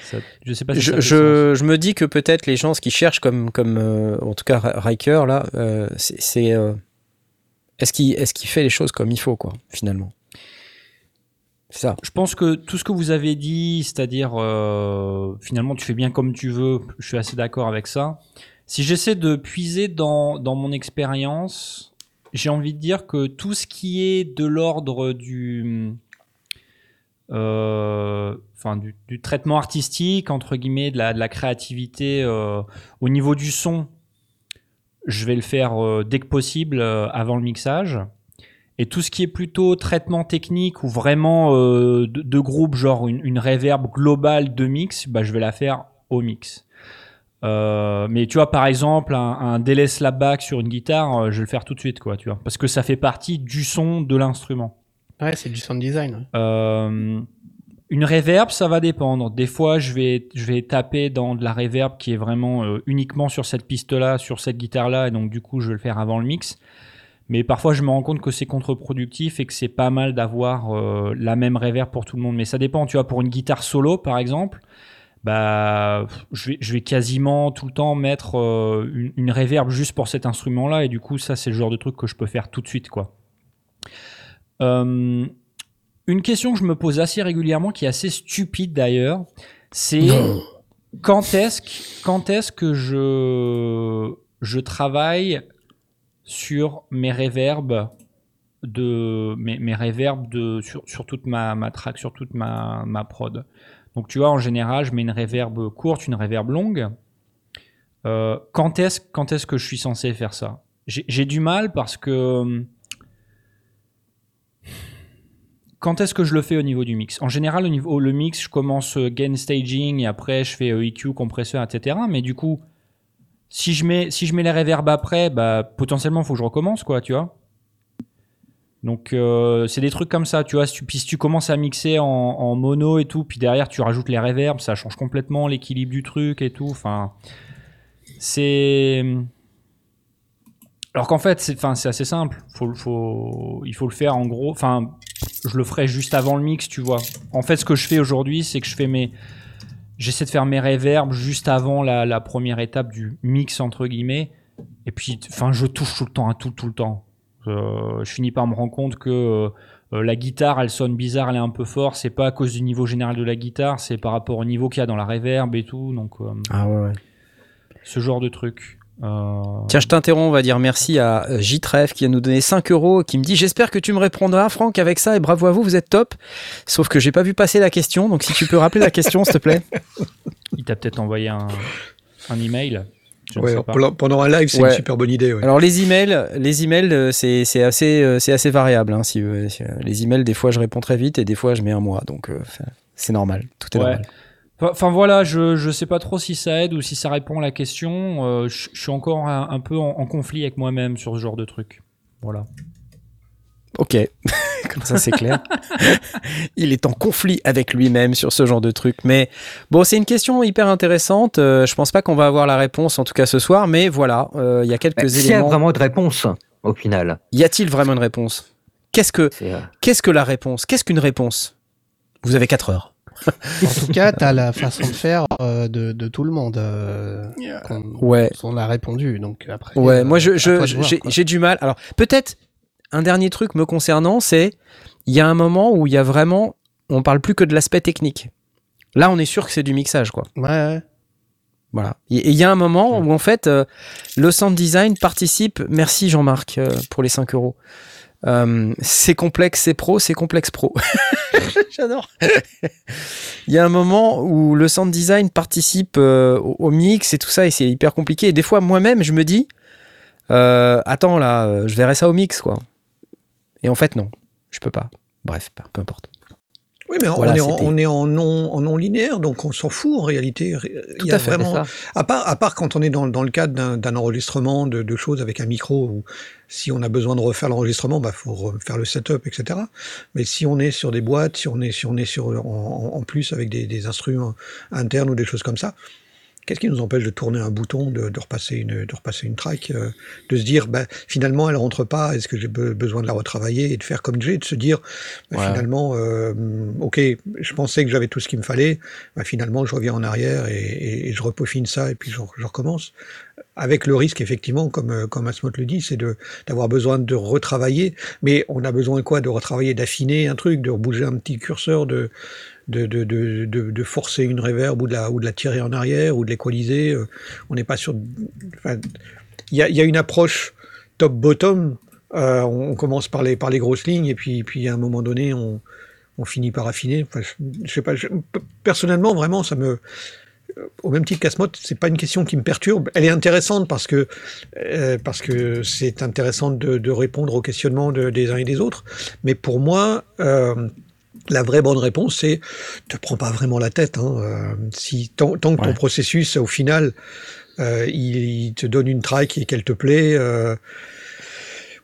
Ça, je sais pas si je, je, je, me dis que peut-être les gens ce qu'ils cherchent comme comme euh, en tout cas Riker là euh, c'est euh, est-ce qu'il fait les choses comme il faut quoi finalement?
Ça. Je pense que tout ce que vous avez dit, c'est-à-dire finalement tu fais bien comme tu veux, je suis assez d'accord avec ça. Si j'essaie de puiser dans, dans mon expérience, j'ai envie de dire que tout ce qui est de l'ordre du, euh, du, traitement artistique entre guillemets, de la, créativité euh, au niveau du son, je vais le faire euh, dès que possible avant le mixage. Et tout ce qui est plutôt traitement technique ou vraiment de, groupe, genre une, une reverb globale de mix, bah, je vais la faire au mix. Euh, mais tu vois, par exemple, un, un délai slapback sur une guitare, euh, je vais le faire tout de suite, quoi, tu vois, parce que ça fait partie du son de l'instrument.
Ouais, c'est du sound design. Ouais.
Euh, une reverb, ça va dépendre. Des fois, je vais, je vais taper dans de la reverb qui est vraiment euh, uniquement sur cette piste-là, sur cette guitare-là, et donc du coup, je vais le faire avant le mix. Mais parfois, je me rends compte que c'est contre-productif et que c'est pas mal d'avoir euh, la même reverb pour tout le monde. Mais ça dépend, tu vois, pour une guitare solo, par exemple, bah, je vais, je vais quasiment tout le temps mettre euh, une, une reverb juste pour cet instrument-là. Et du coup, ça, c'est le genre de truc que je peux faire tout de suite, quoi. Euh, une question que je me pose assez régulièrement, qui est assez stupide d'ailleurs, c'est quand est-ce que, quand est-ce que je, je travaille sur mes reverbs de mes, mes de sur, sur toute ma, ma track, sur toute ma, ma prod? Donc tu vois, en général, je mets une reverb courte, une reverb longue. Euh, quand est-ce quand est-ce que je suis censé faire ça? J'ai du mal parce que quand est-ce que je le fais au niveau du mix? En général, au niveau le mix, je commence gain staging et après je fais EQ, compresseur, etc. Mais du coup, si je mets si je mets les reverbs après, bah potentiellement faut que je recommence quoi, tu vois. Donc euh, c'est des trucs comme ça, tu vois. Tu, puis si tu commences à mixer en, mono et tout, puis derrière tu rajoutes les reverbs, ça change complètement l'équilibre du truc et tout. Enfin, c'est alors qu'en fait c'est enfin c'est assez simple. Il faut le faire en gros. Enfin je le ferai juste avant le mix, tu vois. En fait, ce que je fais aujourd'hui, c'est que je fais mes j'essaie de faire mes reverbs juste avant la, première étape du mix entre guillemets. Et puis, enfin, je touche tout le temps à tout, tout le temps. Euh, je finis par me rendre compte que euh, la guitare, elle sonne bizarre, elle est un peu forte. C'est pas à cause du niveau général de la guitare, c'est par rapport au niveau qu'il y a dans la reverb et tout. Donc, euh,
ah ouais, ouais.
Ce genre de truc.
Euh... Tiens, je t'interromps, on va dire merci à J-Tref qui a nous donné 5 euros, qui me dit J'espère que tu me répondras, Franck, avec ça, et bravo à vous, vous êtes top. Sauf que j'ai pas vu passer la question, donc si tu peux rappeler la question, s'il te plaît. (laughs)
Il t'a peut-être envoyé un, un email.
Ouais, pendant un live, c'est ouais. une super bonne idée. Ouais.
Alors les emails, les emails, c'est c'est assez c'est assez variable. Hein, si, les emails, des fois, je réponds très vite et des fois, je mets un mois, donc euh, c'est normal. Tout est
ouais.
normal.
Enfin- Enfin voilà, je je sais pas trop si ça aide ou si ça répond à la question. Euh, je je suis encore un, un peu en, en conflit avec moi-même sur ce genre de truc. Voilà.
Ok, (laughs) comme ça c'est clair. (laughs) Il est en conflit avec lui-même sur ce genre de truc. Mais bon, c'est une question hyper intéressante. Euh, je pense pas qu'on va avoir la réponse, en tout cas ce soir. Mais voilà, euh, il y a quelques
Mais S'il y a
éléments.
vraiment de réponse, au final.
Y a-t-il vraiment une réponse? Qu'est-ce que
euh,
qu'est-ce que la réponse? Qu'est-ce qu'une réponse? Vous avez 4 heures.
En tout cas, t'as la façon de faire euh, de, de tout le monde. euh, qu'on-
Ouais.
On a répondu, donc après.
Ouais,
euh,
moi je, j'ai du mal. Alors peut-être un dernier truc me concernant, c'est il y a un moment où il y a vraiment, on parle plus que de l'aspect technique. Là, on est sûr que c'est du mixage, quoi.
Ouais, ouais.
Voilà. Et il y a un moment où en fait, euh, le sound design participe. Merci Jean-Marc euh, pour les 5 euros. Euh, c'est complexe, c'est pro, c'est complexe pro. (laughs) J'adore. Il y a un moment où le sound design participe au, au mix et tout ça, et c'est hyper compliqué. Et des fois, moi-même, je me dis, attends là, je verrai ça au mix, quoi. Et en fait, non, je peux pas. Bref, peu importe.
Oui, mais on, est en,
c'était-
on est en non, en non linéaire, donc on s'en fout en réalité. Il y a
à fait,
vraiment,
ça.
à part, à part quand on est dans, dans le cadre d'un- enregistrement de, de choses avec un micro, ou si on a besoin de refaire l'enregistrement, bah faut refaire le setup, etc. Mais si on est sur des boîtes, si on est, si on est sur, en, en- en plus avec des, des instruments internes ou des choses comme ça, qu'est-ce qui nous empêche de tourner un bouton, de, de repasser une, de repasser une track, euh, de se dire, bah, finalement, elle rentre pas, est-ce que j'ai be- besoin de la retravailler et de faire comme j'ai, de se dire,
Ouais.
finalement, euh, ok, je pensais que j'avais tout ce qu'il me fallait, bah, finalement, je reviens en arrière et, et- et je repeaufine ça et puis je, je recommence. Avec le risque, effectivement, comme, euh, comme Asmod le dit, c'est de, d'avoir besoin de retravailler, mais on a besoin quoi? De retravailler, d'affiner un truc, de bouger un petit curseur, de, de, de, de, de, forcer une reverb ou de, la, ou de la tirer en arrière ou de l'équaliser. euh, On n'est pas sur. enfin, Il y, a, y a une approche top-bottom. euh, on commence par les, par les grosses lignes et puis, puis à un moment donné, on, on finit par affiner. Je, sais pas. personnellement, vraiment, ça me. Au même titre qu'Asmod, c'est pas une question qui me perturbe. Elle est intéressante parce que euh, c'est intéressant de, répondre aux questionnements de- des uns et des autres. Mais pour moi, la vraie bonne réponse, c'est te prends pas vraiment la tête. Hein. Euh, si tant, tant que ton
Ouais.
processus, au final, euh, il, il te donne une track et qu'elle te plaît, euh,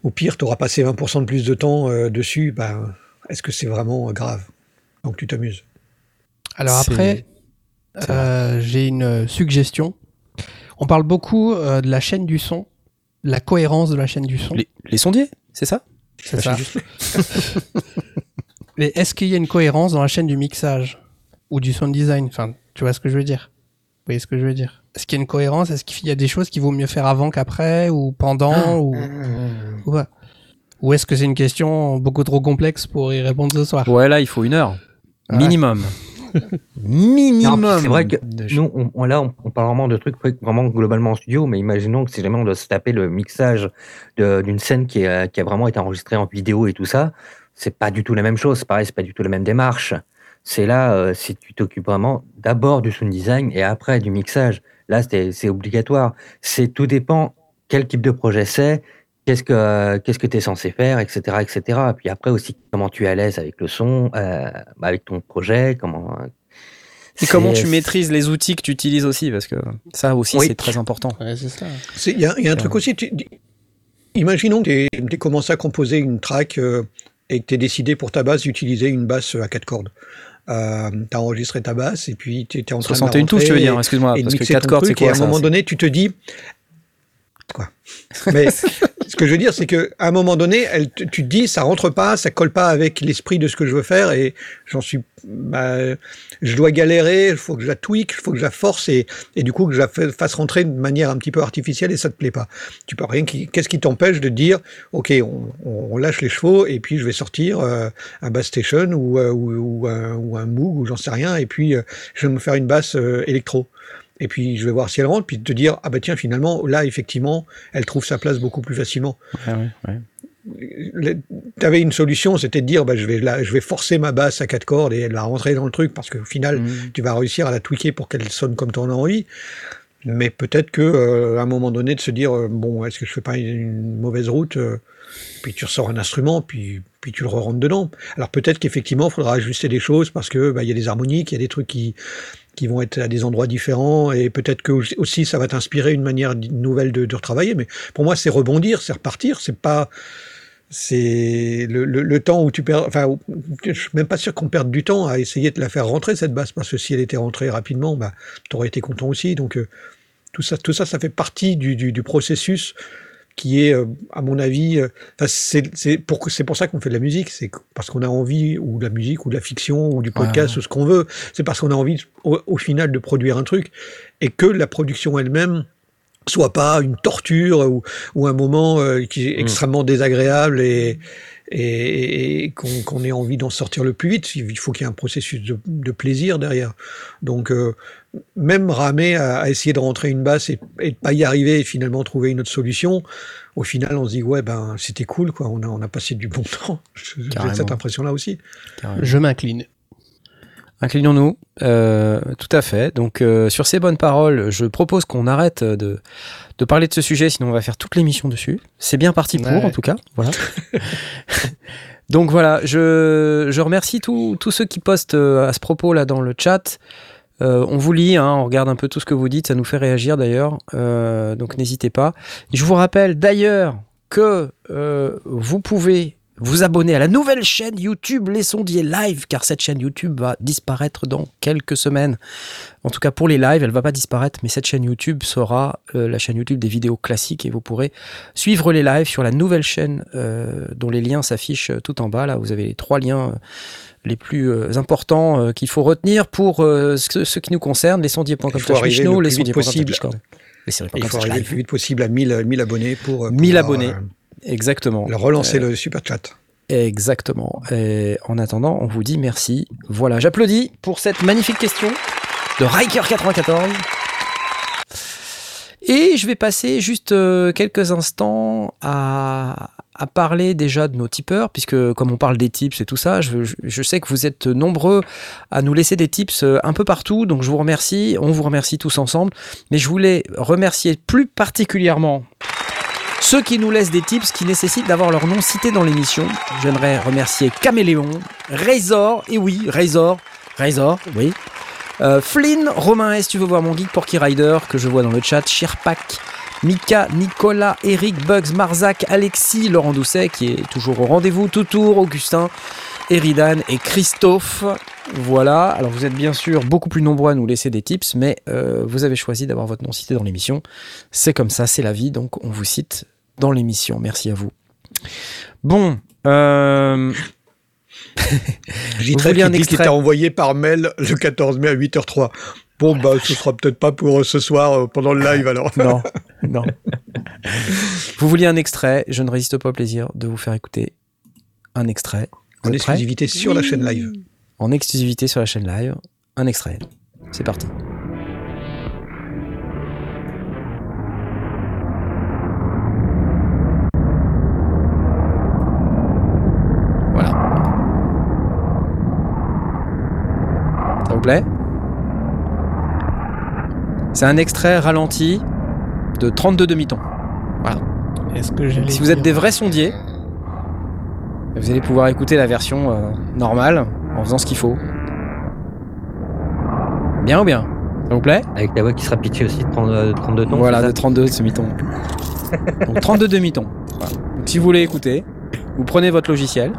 au pire, tu auras passé 20% de plus de temps euh, dessus. Ben, est-ce que c'est vraiment grave? Donc tu t'amuses.
Alors après, euh, j'ai une suggestion. On parle beaucoup euh, de la chaîne du son, de la cohérence de la chaîne du son.
Les, les sondiers, c'est ça?
C'est ça. (laughs) Mais est-ce qu'il y a une cohérence dans la chaîne du mixage ou du sound design? Enfin, tu vois ce que je veux dire? Vous voyez ce que je veux dire? Est-ce qu'il y a une cohérence? Est-ce qu'il y a des choses qu'il vaut mieux faire avant qu'après ou pendant ou, ou pas? Ou est-ce que c'est une question beaucoup trop complexe pour y répondre ce soir?
Ouais, là, il faut une heure.
Ouais.
Minimum. (laughs) Minimum.
c'est vrai que Nous, on, on- là, on, on parle vraiment de trucs vraiment globalement en studio, mais imaginons que si jamais on doit se taper le mixage de- d'une scène qui, est- qui a vraiment été enregistrée en vidéo et tout ça, c'est pas du tout la même chose. C'est pareil, c'est pas du tout la même démarche. C'est là, euh, si tu t'occupes vraiment d'abord du sound design et après du mixage. Là, c'est obligatoire. C'est tout dépend quel type de projet c'est, qu'est-ce que qu'est-ce que tu es censé faire, etc., etc. Puis après aussi comment tu es à l'aise avec le son, euh, avec ton projet, comment.
Et comment tu maîtrises les outils que tu utilises aussi, parce que ça aussi,
Oui.
c'est très important.
Ouais,
Il y a, il y a un truc aussi. tu- imaginons que tu as commencé à composer une track euh, et que tu es décidé pour ta basse d'utiliser une basse à quatre cordes. Euh, tu as enregistré ta basse et puis tu étais en train de la
61 touches, tu veux dire, excuse-moi,
de
parce que
mixer
4
ton
cordes, c'est
truc, et
quoi
à un moment donné, tu te dis. Quoi Mais (laughs) ce que je veux dire, c'est que à un moment donné, elle, tu te dis, ça rentre pas, ça colle pas avec l'esprit de ce que je veux faire, et j'en suis. bah, je dois galérer, il faut que je la tweak, il faut que je la force, et, et du coup que je la fa- fasse rentrer de manière un petit peu artificielle, et ça te plaît pas. Tu peux rien. Qu'est-ce qui t'empêche de dire, ok, on, on lâche les chevaux, et puis je vais sortir euh, un bass station ou, euh, ou, ou un, ou un Moog ou j'en sais rien, et puis euh, je vais me faire une basse euh, électro. Et puis je vais voir si elle rentre, puis te dire ah bah tiens finalement là effectivement elle trouve sa place beaucoup plus facilement.
Ouais, ouais, ouais.
Tu avais une solution, c'était de dire bah je vais la, je vais forcer ma basse à quatre cordes et elle va rentrer dans le truc parce qu'au final
Mhm.
tu vas réussir à la tweaker pour qu'elle sonne comme tu en as envie. Mais peut-être que euh, à un moment donné de se dire euh, bon est-ce que je fais pas une, mauvaise route euh, puis tu ressors un instrument puis puis tu le rentres dedans. Alors peut-être qu'effectivement il faudra ajuster des choses parce que bah, il y a des harmoniques, il y a des trucs qui qui vont être à des endroits différents et peut-être que aussi ça va t'inspirer une manière nouvelle de, de retravailler. Mais pour moi, c'est rebondir, c'est repartir. C'est pas c'est le, temps où tu perds. Enfin, je suis même pas sûr qu'on perde du temps à essayer de la faire rentrer cette basse parce que si elle était rentrée rapidement, bah, t'aurais été content aussi. Donc euh, tout ça, tout ça, ça fait partie du, du processus qui est, euh, à mon avis, euh, c'est pour, pour ça qu'on fait de la musique, c'est parce qu'on a envie, ou de la musique, ou de la fiction, ou du podcast, ouais. ou ce qu'on veut, c'est parce qu'on a envie, au, au, final, de produire un truc, et que la production elle-même soit pas une torture ou, ou un moment euh, qui est extrêmement mmh. désagréable et, et, et qu'on qu ait envie d'en sortir le plus vite. Il faut qu'il y ait un processus de, de plaisir derrière. Donc, euh, même ramer à, à, essayer de rentrer une basse et, et de pas y arriver et finalement trouver une autre solution, au final, on se dit, ouais, ben, c'était cool, quoi. On a, on a passé du bon temps. (laughs) J'ai cette impression-là aussi.
Carrément. Je m'incline.
Inclinons-nous, euh, tout à fait. Donc euh, sur ces bonnes paroles, je propose qu'on arrête de, de parler de ce sujet, sinon on va faire toute l'émission dessus. C'est bien parti pour, ouais. en tout cas. Voilà. (laughs) (laughs) Donc voilà, je, je remercie tous ceux qui postent euh, à ce propos là dans le chat. Euh, on vous lit, hein, on regarde un peu tout ce que vous dites, ça nous fait réagir d'ailleurs. Euh, donc n'hésitez pas. Je vous rappelle d'ailleurs que vous pouvez vous abonner à la nouvelle chaîne YouTube Les Sondiers Live, car cette chaîne YouTube va disparaître dans quelques semaines. En tout cas pour les lives, elle va pas disparaître, mais cette chaîne YouTube sera euh, la chaîne YouTube des vidéos classiques et vous pourrez suivre les lives sur la nouvelle chaîne euh, dont les liens s'affichent tout en bas. Là, vous avez les trois liens euh, les plus euh, importants euh, qu'il faut retenir pour euh, ce, ce, qui nous concerne, les sondiers.com
les sondiers.com. Il faut arriver le plus vite possible à 1000, 1000 abonnés pour, pour
1000 abonnés. Exactement.
Le relancer euh, le super chat.
Exactement. Et en attendant, on vous dit merci. Voilà, j'applaudis pour cette magnifique question de Riker94. Et je vais passer juste euh, quelques instants à, à, parler déjà de nos tipeurs, puisque comme on parle des tips et tout ça, je, je, je, sais que vous êtes nombreux à nous laisser des tips euh, un peu partout, donc je vous remercie, on vous remercie tous ensemble, mais je voulais remercier plus particulièrement ceux qui nous laissent des tips qui nécessitent d'avoir leur nom cité dans l'émission. J'aimerais remercier Caméléon, Razor, et oui, Razor, Razor, oui. Euh, Flynn, Romain S, tu veux voir mon geek Porky Rider, que je vois dans le chat, Shirpak, Mika, Nicolas, Eric, Bugs, Marzac, Alexis, Laurent Doucet, qui est toujours au rendez-vous, Toutour, Augustin, Eridan et Christophe. Voilà, alors vous êtes bien sûr beaucoup plus nombreux à nous laisser des tips, mais euh, vous avez choisi d'avoir votre nom cité dans l'émission. C'est comme ça, c'est la vie, donc on vous cite dans l'émission. Merci à vous. Bon, euh... (laughs)
Traite un extrait. qui t'a envoyé par mail le 14 mai à 8h03. Bon, bah, ce sera peut-être pas pour ce soir euh, pendant le live alors.
non, (laughs) non. vous vouliez un extrait, je ne résiste pas au plaisir de vous faire écouter un extrait.
En exclusivité sur la chaîne live.
En exclusivité sur la chaîne live, un extrait. C'est parti. Voilà. Ça vous plaît? C'est un extrait ralenti de 32 demi-tons. Voilà.
Est-ce que
si vous êtes des vrais sondiers, vous allez pouvoir écouter la version euh, normale en faisant ce qu'il faut. Bien ou bien? Ça vous plaît?
Avec ta voix qui sera pitchée aussi de 32, 32 tons.
Voilà, de 32 demi-tons. (laughs) Donc 32 demi-tons. Voilà. Donc si vous voulez écouter, vous prenez votre logiciel,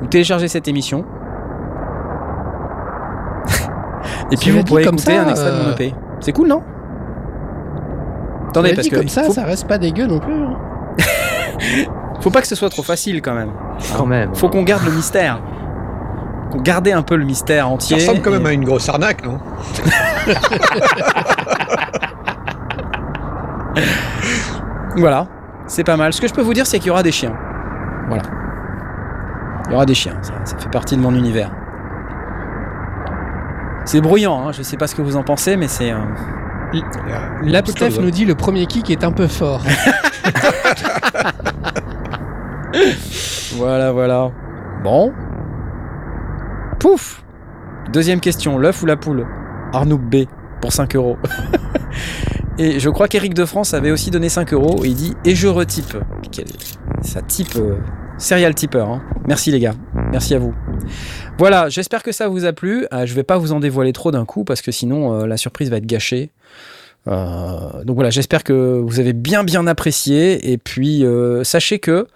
vous téléchargez cette émission. (laughs) Et puis vous pourrez écouter ça, un extrait euh... de mon EP. C'est cool, non
Attendez, parce que comme ça, faut... ça reste pas dégueu non plus. Hein. (laughs)
Faut pas que ce soit trop facile quand même.
Quand même.
Faut qu'on garde le mystère. Qu'on garde un peu le mystère entier.
Ça ressemble quand et... même à une grosse arnaque, non (laughs)
Voilà, c'est pas mal. Ce que je peux vous dire, c'est qu'il y aura des chiens. Voilà. Il y aura des chiens, ça, ça fait partie de mon univers. C'est bruyant, hein. je sais pas ce que vous en pensez, mais c'est... Euh...
L'Abstef nous dit le premier kick est un peu fort. (laughs)
voilà, voilà. Bon. Pouf Deuxième question, l'œuf ou la poule? Arnoux B pour 5 euros. (laughs) et je crois qu'Éric de France avait aussi donné 5 euros et il dit et je retype. Ça type euh, serial tipper. Hein. Merci les gars, merci à vous. Voilà, j'espère que ça vous a plu. Euh, je vais pas vous en dévoiler trop d'un coup parce que sinon euh, la surprise va être gâchée. Euh, donc voilà, j'espère que vous avez bien bien apprécié. Et puis euh, sachez que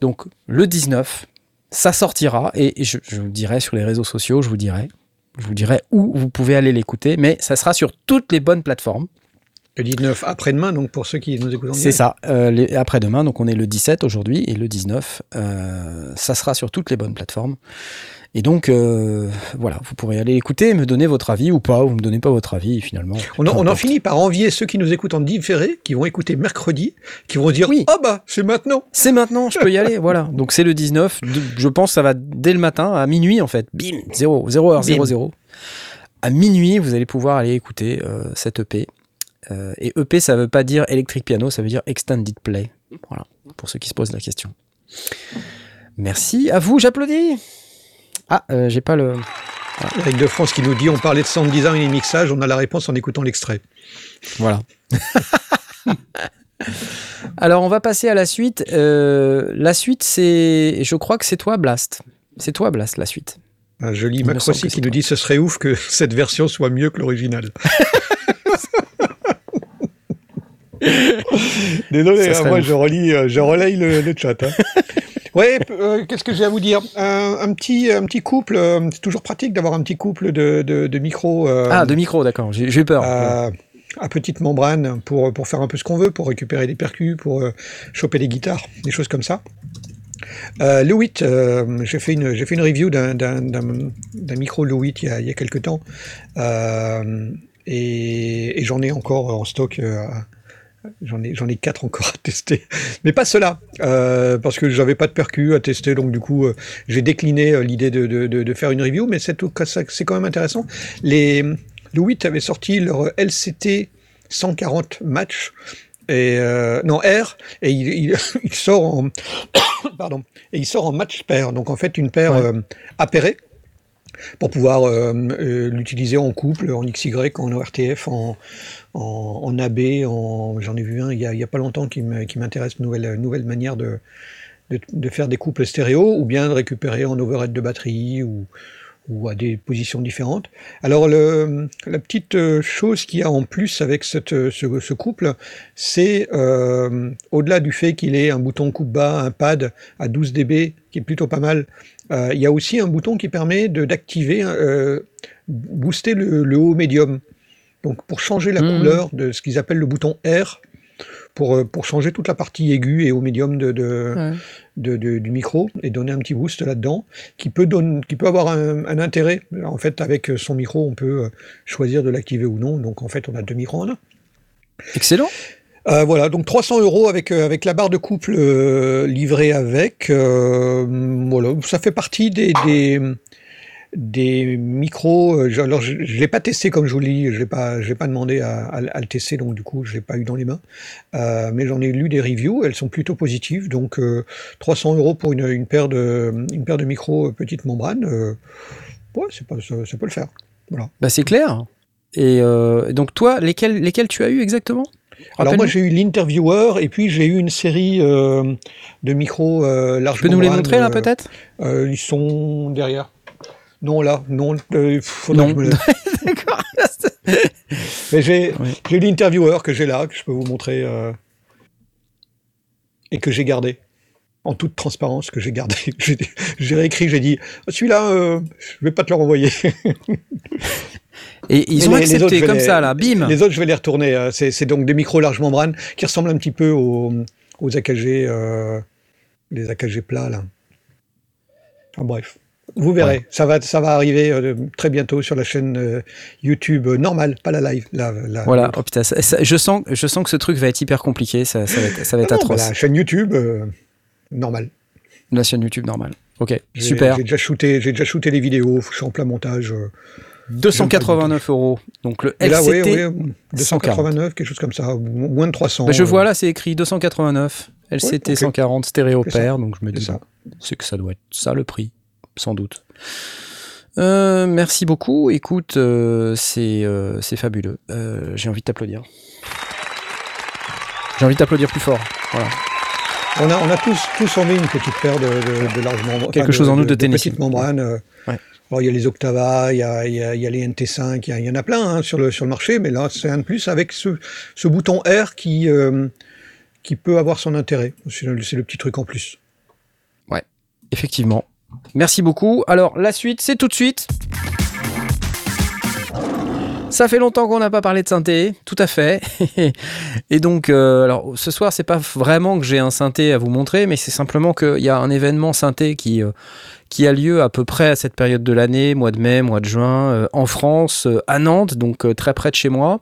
donc le 19, ça sortira et et je, je vous dirai sur les réseaux sociaux, je vous dirai, je vous dirai où vous pouvez aller l'écouter, mais ça sera sur toutes les bonnes plateformes.
Le 19 après-demain, donc pour ceux qui nous écoutent en
C'est ça. Euh, après-demain, donc on est le 17 aujourd'hui et le 19, euh, ça sera sur toutes les bonnes plateformes. Et donc euh, voilà, vous pourrez aller écouter et me donner votre avis ou pas, ou me donnez pas votre avis finalement.
On, en- on finit par envier ceux qui nous écoutent en différé, qui vont écouter mercredi, qui vont dire
Oui.
Ah bah, c'est maintenant
C'est maintenant, je peux y aller. Voilà. (laughs) Donc c'est le 19. de- Je pense que ça va dès le matin, à minuit en fait. Bim 0, 0 h 00. À minuit, vous allez pouvoir aller écouter euh, cette EP. Euh, et EP, ça veut pas dire Electric Piano, ça veut dire Extended Play. Voilà, pour ceux qui se posent la question. Merci à vous, j'applaudis. Ah, euh, j'ai pas le.
Eric de France qui nous dit On parlait de sound design et mixage, on a la réponse en écoutant l'extrait.
Voilà. (laughs) Alors, on va passer à la suite. Euh, la suite, c'est. Je crois que c'est toi, Blast. C'est toi, Blast, la suite.
Un joli Macrossi qui nous dit Ce serait ouf que (laughs) cette version soit mieux que l'original. (laughs) Désolé, hein, moi
ouf.
je relis, euh, je relaye le, le chat. hein. Ouais, euh, qu'est-ce que j'ai à vous dire? Un, un petit, un petit couple, euh, c'est toujours pratique d'avoir un petit couple de, de, de micros. euh,
Ah, de micro, d'accord. J'ai eu peur.
à, à petite membrane pour, pour faire un peu ce qu'on veut, pour récupérer des percus, pour euh, choper des guitares, des choses comme ça. Euh, le 8, euh, j'ai fait une j'ai fait une review d'un d'un- d'un- d'un micro le 8 il y a, il y a quelques temps Euh, et, et j'en ai encore en stock. J'en ai, j'en ai quatre encore à tester, mais pas cela, euh, parce que j'avais pas de percus à tester, donc du coup euh, j'ai décliné euh, l'idée de, de, de, de faire une review, mais c'est quand même intéressant. Les, le 8 avait sorti leur LCT 140 match, et euh, non R, et il, il, (laughs) il sort en (coughs) pardon, et il sort en match pair, donc en fait une paire
Ouais.
appairée pour pouvoir l'utiliser en couple, en XY, en ORTF, en, en, AB, en, j'en ai vu un il y a, pas longtemps qui m'intéresse, nouvelle, nouvelle manière de, faire des couples stéréo, ou bien de récupérer en overhead de batterie, ou, à des positions différentes. Alors la petite euh, chose qu'il y a en plus avec euh, ce, couple, c'est euh, au-delà du fait qu'il ait un bouton coupe bas, un pad à 12 dB, qui est plutôt pas mal, il y a aussi un bouton qui permet d'activer, euh, booster le haut médium. Donc pour changer la
Mhm.
couleur de ce qu'ils appellent le bouton R, pour, euh, pour changer toute la partie aiguë et haut médium de, de,
Ouais.
de- de- du micro et donner un petit boost là-dedans, qui peut, donner, qui peut avoir un, un intérêt. En fait, avec son micro, on peut euh, choisir de l'activer ou non. Donc en fait, on a deux micros en un.
Excellent.
Euh, voilà, donc 300 euros avec, euh, avec la barre de couple euh, livrée avec. voilà, ça fait partie des, des, des micros. euh, alors, je ne l'ai pas testé comme je vous le dis, je n'ai pas, demandé à, à- à le tester, donc du coup, je ne l'ai pas eu dans les mains. Euh, mais j'en ai lu des reviews, elles sont plutôt positives. Donc, euh, 300 euros pour une, une, paire de, une paire de micros euh, petite membrane, euh, ouais, pas, ça, ça peut le faire. Voilà.
Bah, c'est clair. Et euh, donc, toi, lesquels, lesquels tu as eu exactement?
Alors moi j'ai eu l'interviewer et puis j'ai eu une série euh, de micros euh, large
Tu peux nous les montrer là
euh,
peut-être?
euh, Ils sont derrière. Non là, non. euh, faudrait
Non.
que je me. (laughs)
D'accord.
Mais j'ai
Oui.
l'interviewer que j'ai là, que je peux vous montrer euh, et que j'ai gardé. En toute transparence, que j'ai gardé. (laughs) J'ai réécrit, j'ai dit celui-là, euh, je vais pas te le renvoyer. (laughs)
Et ils ont
les-
accepté comme
les-
ça là, bim.
Les autres, je vais les retourner. euh, C'est c'est donc des micros large membrane qui ressemblent un petit peu aux, aux AKG, euh, les AKG plats là. Enfin, bref, vous verrez. Ça va, ça va arriver euh, très bientôt sur la chaîne euh, YouTube euh, normale, pas la live. La, la-
Voilà. Oh putain, ça- ça- je sens, je sens que ce truc va être hyper compliqué. Ça, ça va être, ça va être
Ah non,
atroce.
bah, la chaîne YouTube normale.
La chaîne YouTube normale. Ok, super.
J'ai déjà shooté, j'ai déjà shooté les vidéos. Je suis en plein montage. euh.
289 euros. Donc le
là, oui,
LCT.
oui, 289, quelque chose comme ça, moins de 300.
Bah, je vois là, c'est écrit 289. LCT
ok.
140 stéréo pair. Donc je me dis, c'est que ça doit être ça le prix, sans doute. Euh, merci beaucoup. Écoute, euh, c'est euh, fabuleux. Euh, J'ai envie de t'applaudir. J'ai envie de t'applaudir plus fort. Voilà.
On a, on a tous, tous envie une petite paire de, de, de larges membranes.
Quelque chose en nous de
membranes. euh.
Ouais.
Alors, il y a les Octava, il y a, il y a, il y a les NT5, il y, a- il y en a plein hein, sur, le, sur le marché, mais là, c'est un de plus avec ce, ce bouton R qui, qui peut avoir son intérêt. C'est le, le petit truc en plus.
Effectivement. Merci beaucoup. Alors, la suite, c'est tout de suite. Ça fait longtemps qu'on n'a pas parlé de synthé, tout à fait. (laughs) Et donc, euh, alors ce soir, c'est pas vraiment que j'ai un synthé à vous montrer, mais c'est simplement qu'il y a un événement synthé qui, euh, qui a lieu à peu près à cette période de l'année, mois de mai, mois de juin, euh, en France, euh, à Nantes, donc euh, très près de chez moi.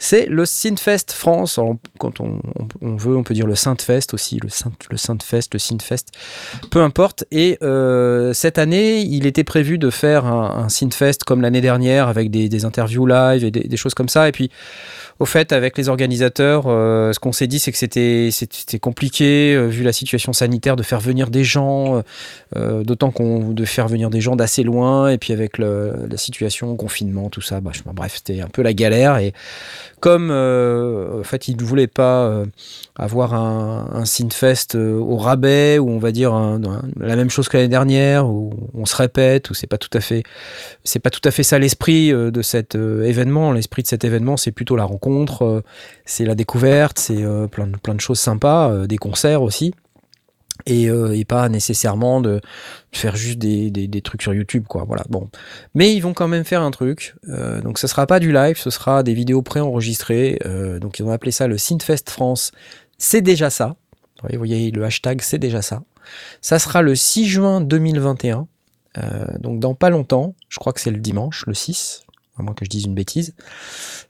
C'est le Synfest France. Quand on, veut, on peut dire le Synthfest aussi, le Synth, le Synthfest, le Synfest peu importe. Et cette année, il était prévu de faire un, un Synfest comme l'année dernière avec des, des interviews live et des, des choses comme ça. Et puis, au fait, avec les organisateurs, euh, ce qu'on s'est dit, c'est que c'était compliqué euh, vu la situation sanitaire de faire venir des gens, euh, d'autant qu'on de faire venir des gens d'assez loin. Et puis avec la situation confinement, tout ça, bah, je- bref, c'était un peu la galère. Et comme en fait, ils ne voulaient pas avoir un, un au rabais où on va dire la même chose que l'année dernière où on se répète où c'est pas tout à fait c'est pas tout à fait ça l'esprit de cet événement l'esprit de cet événement c'est plutôt la rencontre euh, c'est la découverte c'est euh, plein de choses sympas euh, des concerts aussi. Et, pas nécessairement de faire juste des, trucs sur YouTube quoi voilà bon. Mais ils vont quand même faire un truc donc ce sera pas du live ce sera des vidéos préenregistrées donc ils ont appelé ça le Synfest France c'est déjà ça. Vous voyez le hashtag c'est déjà ça. Ça sera le 6 juin 2021 euh, donc dans pas longtemps je crois que c'est le dimanche le 6 à moins que je dise une bêtise.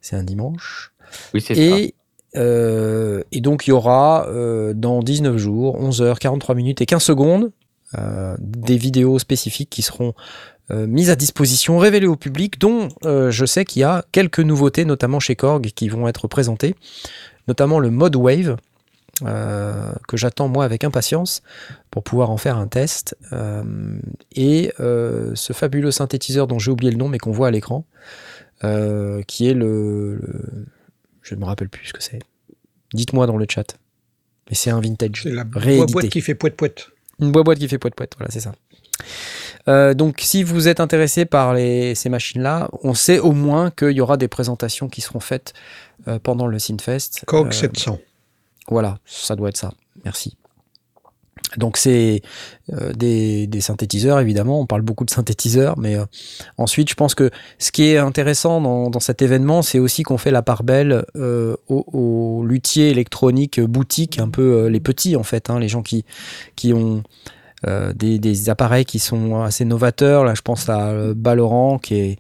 C'est un dimanche.
Oui, c'est ça.
et, euh, et donc, il y aura euh, dans 19 jours, 11 heures, 43 minutes et 15 secondes, euh, des vidéos spécifiques qui seront mises à disposition, révélées au public, dont je sais qu'il y a quelques nouveautés, notamment chez Korg, qui vont être présentées, notamment le mode Wave, euh, que j'attends moi avec impatience pour pouvoir en faire un test, euh, et euh, ce fabuleux synthétiseur dont j'ai oublié le nom mais qu'on voit à l'écran, euh, qui est le, le- je ne me rappelle plus ce que c'est. Dites-moi dans le chat. Mais c'est un vintage.
C'est la boîte qui fait poète-poète.
Une boîte qui fait poète poète, voilà, c'est ça. Euh, donc, si vous êtes intéressé par les, ces machines-là, on sait au moins qu'il y aura des présentations qui seront faites euh, pendant le Synfest.
Korg
Euh,
700.
Voilà, ça doit être ça. Merci. Donc c'est euh, des, synthétiseurs, évidemment, on parle beaucoup de synthétiseurs, mais euh, ensuite je pense que ce qui est intéressant dans, cet événement, c'est aussi qu'on fait la part belle euh, aux, luthiers électroniques boutiques, un peu les petits en fait, hein, les gens qui ont euh, des, des appareils qui sont assez novateurs. Là, je pense à euh, Balorant qui, est,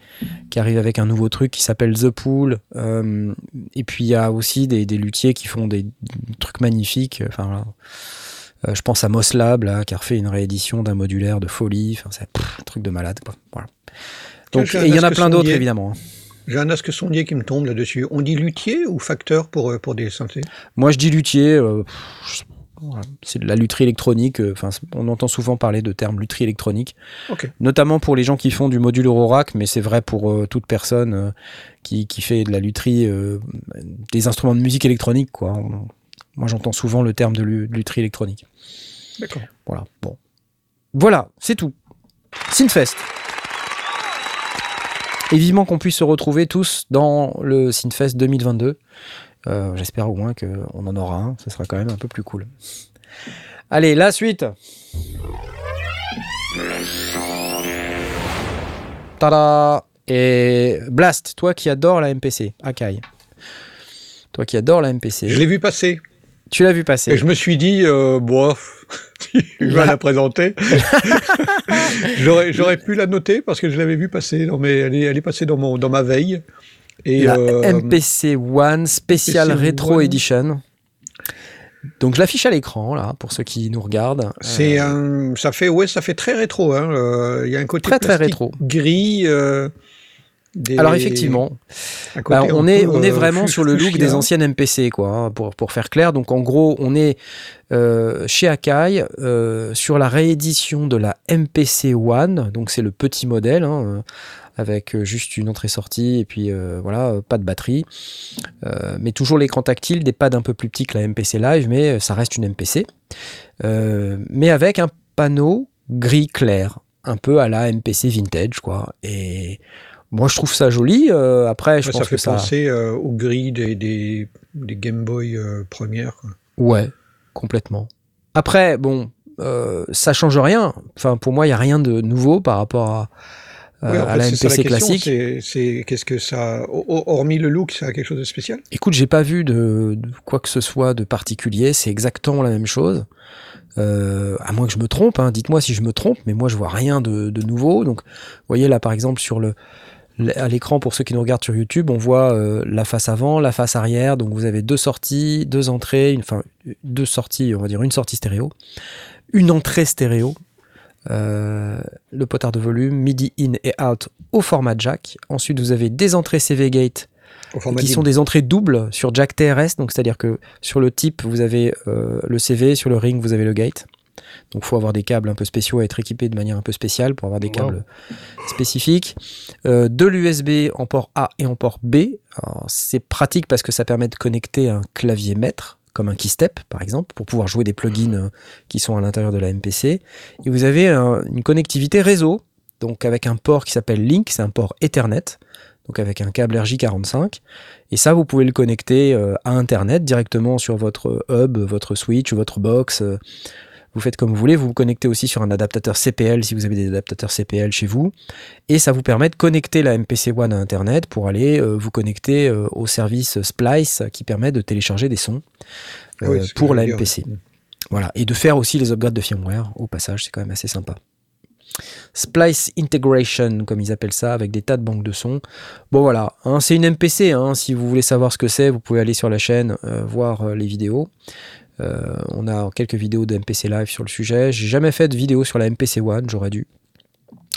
qui arrive avec un nouveau truc qui s'appelle The Pool. Euh, et puis il y a aussi des, des luthiers qui font des, trucs magnifiques. Enfin. Euh, je pense à Moslab là, qui a refait une réédition d'un modulaire de folie. Enfin, c'est un truc de malade. Quoi. Voilà. Donc, il y en a plein d'autres évidemment. hein.
J'ai un asque sondier qui me tombe là-dessus. On dit luthier ou facteur pour, pour des synthés?
Moi, je dis luthier. euh, voilà. c'est de la lutherie électronique. euh, Enfin, on entend souvent parler de terme lutherie électronique. Notamment pour les gens qui font du module Eurorack, mais c'est vrai pour euh, toute personne euh, qui, qui fait de la lutherie, euh, des instruments de musique électronique. Quoi. On- moi, j'entends souvent le terme de de lutherie électronique.
D'accord.
Voilà, bon. Voilà, c'est tout. Synfest. Et vivement qu'on puisse se retrouver tous dans le Synfest 2022. Euh, J'espère au moins qu'on en aura un, ce sera quand même un peu plus cool. Allez, la suite Tada Et Blast, toi qui adores la MPC, Akai. Toi qui adores la MPC,
Je l'ai vu passer.
tu l'as vu passer.
Et je me suis dit, euh, bof, (laughs) il va la présenter. (laughs) J'aurais j'aurais pu la noter parce que je l'avais vu passer. Dans mes, elle, est, elle est passée dans, mon, dans ma veille. Et,
la
euh,
MPC One Special
MPC
Retro
One.
Edition. Donc je l'affiche à l'écran là pour ceux qui nous regardent.
C'est
Euh,
un, ça fait, ouais, ça fait très rétro. hein. Euh, Il y a un côté
Très, très rétro.
gris. euh, des-
Alors effectivement, Bah, on, est, on est vraiment sur le look des anciennes MPC, quoi, hein, pour, pour faire clair. Donc en gros, on est chez Akai sur la réédition de la MPC One, donc c'est le petit modèle, hein, avec euh, juste une entrée-sortie et puis euh, voilà, euh, pas de batterie. Euh, mais toujours l'écran tactile, des pads un peu plus petits que la MPC Live, mais ça reste une MPC. Euh, mais avec un panneau gris clair, un peu à la MPC vintage, quoi. Et moi, je trouve ça joli. après, je
Ouais, ça
pense
fait
que ça.
penser au gris des, des, des Game Boy premières. quoi.
Ouais, complètement. Après, bon, ça change rien. Enfin, pour moi, il y a rien de nouveau par rapport à, euh,
en
à la MPC classique.
c'est- qu'est-ce que ça, ho- ho- hormis le look, ça a quelque chose de spécial?
Écoute, j'ai pas vu de, de quoi que ce soit de particulier. C'est exactement la même chose. Euh, à moins que je me trompe, hein, dites-moi si je me trompe, mais moi je vois rien de, de nouveau. Donc, vous voyez là par exemple sur le à l'écran pour ceux qui nous regardent sur YouTube, on voit euh, la face avant, la face arrière. Donc vous avez deux sorties, deux entrées, une, enfin deux sorties, on va dire une sortie stéréo, une entrée stéréo, le potard de volume, MIDI in et out au format jack. Ensuite vous avez des entrées CV Gate qui sont des entrées doubles sur jack TRS, donc c'est-à-dire que sur le type vous avez euh, le CV, sur le ring vous avez le gate. Donc faut avoir des câbles un peu spéciaux, être équipé de manière un peu spéciale pour avoir des
Wow.
câbles spécifiques. Euh, de l'USB en port A et en port B. C'est pratique parce que ça permet de connecter un clavier maître comme un keystep par exemple pour pouvoir jouer des plugins euh, qui sont à l'intérieur de la MPC. Et vous avez un- une connectivité réseau donc avec un port qui s'appelle Link, c'est un port Ethernet donc avec un câble RJ45. Et ça, vous pouvez le connecter euh, à Internet directement sur votre hub, votre switch, votre box. Vous faites comme vous voulez. Vous vous connectez aussi sur un adaptateur CPL si vous avez des adaptateurs CPL chez vous. Et ça vous permet de connecter la MPC One à Internet pour aller euh, vous connecter euh, au service Splice qui permet de télécharger des sons euh,
Oui,
pour la. MPC. Voilà. Et de faire aussi les upgrades de firmware au passage, c'est quand même assez sympa. Splice Integration, comme ils appellent ça, avec des tas de banques de sons. Bon voilà, hein, c'est une MPC. hein, si vous voulez savoir ce que c'est, vous pouvez aller sur la chaîne, euh, voir euh, les vidéos. Euh, on a quelques vidéos de MPC Live sur le sujet. J'ai jamais fait de vidéo sur la MPC One, j'aurais dû.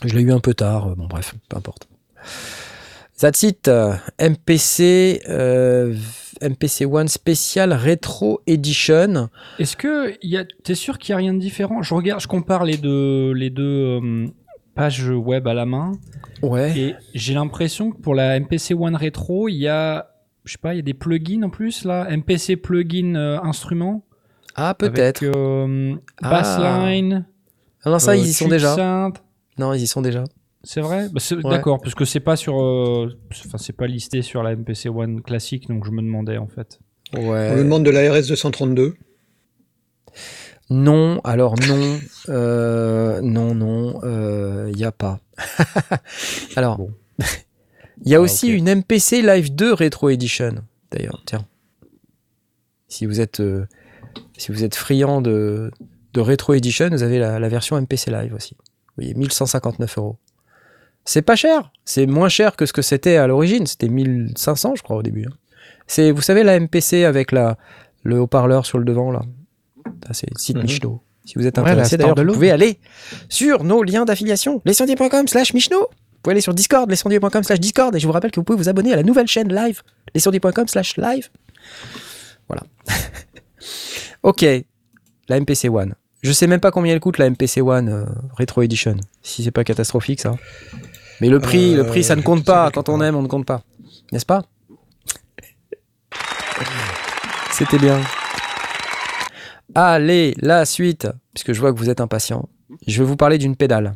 Je l'ai eu un peu tard, euh, bon bref, peu importe. That's it. euh, MPC, euh, MPC One Special Retro Edition.
Est-ce que t'es sûr qu'il y a rien de différent? Je regarde, je compare les deux, les deux euh, pages web à la main
Ouais.
et j'ai l'impression que pour la MPC One Retro, il y a, je sais pas, il y a des plugins en plus là, MPC plugin euh, instrument?
Ah, peut-être.
Euh,
Ah.
Bassline.
Ah non, ça,
euh,
ils y sont déjà.
Synth.
Non, ils y sont déjà.
C'est vrai? Bah, c'est-
Ouais.
D'accord, parce que c'est pas sur, euh, enfin c'est pas listé sur la MPC One classique, donc je me demandais en fait.
Ouais.
On nous demande de la RS 232.
Non, alors non, euh, non, non, il n'y a pas. (laughs) alors, il (laughs) y a
Ah,
aussi une MPC Live 2 Retro Edition, d'ailleurs, tiens. Si vous êtes, euh, si vous êtes friand de, de Retro Edition, vous avez la, la version MPC Live aussi. Vous voyez, 1159 euros. C'est pas cher, c'est moins cher que ce que c'était à l'origine, c'était 1500 je crois au début. hein. C'est, vous savez, la MPC avec la, le haut-parleur sur le devant, là. C'est le site
Mhm.
Michno. Si vous êtes
Ouais,
intéressé,
star
d'ailleurs, vous pouvez aller sur nos liens d'affiliation, lescendier.com slash Michno. Vous pouvez aller sur Discord, lescendier.com slash Discord, et je vous rappelle que vous pouvez vous abonner à la nouvelle chaîne live, lescendier.com slash live. Voilà. (laughs) ok, la MPC One. Je sais même pas combien elle coûte, la MPC One euh, Retro Edition, si c'est pas catastrophique, ça. Mais le prix, le prix, ça ne
Euh,
compte pas. Quand on aime, on ne compte pas. N'est-ce pas? C'était bien. Allez, la suite, puisque je vois que vous êtes impatient. Je vais vous parler d'une pédale.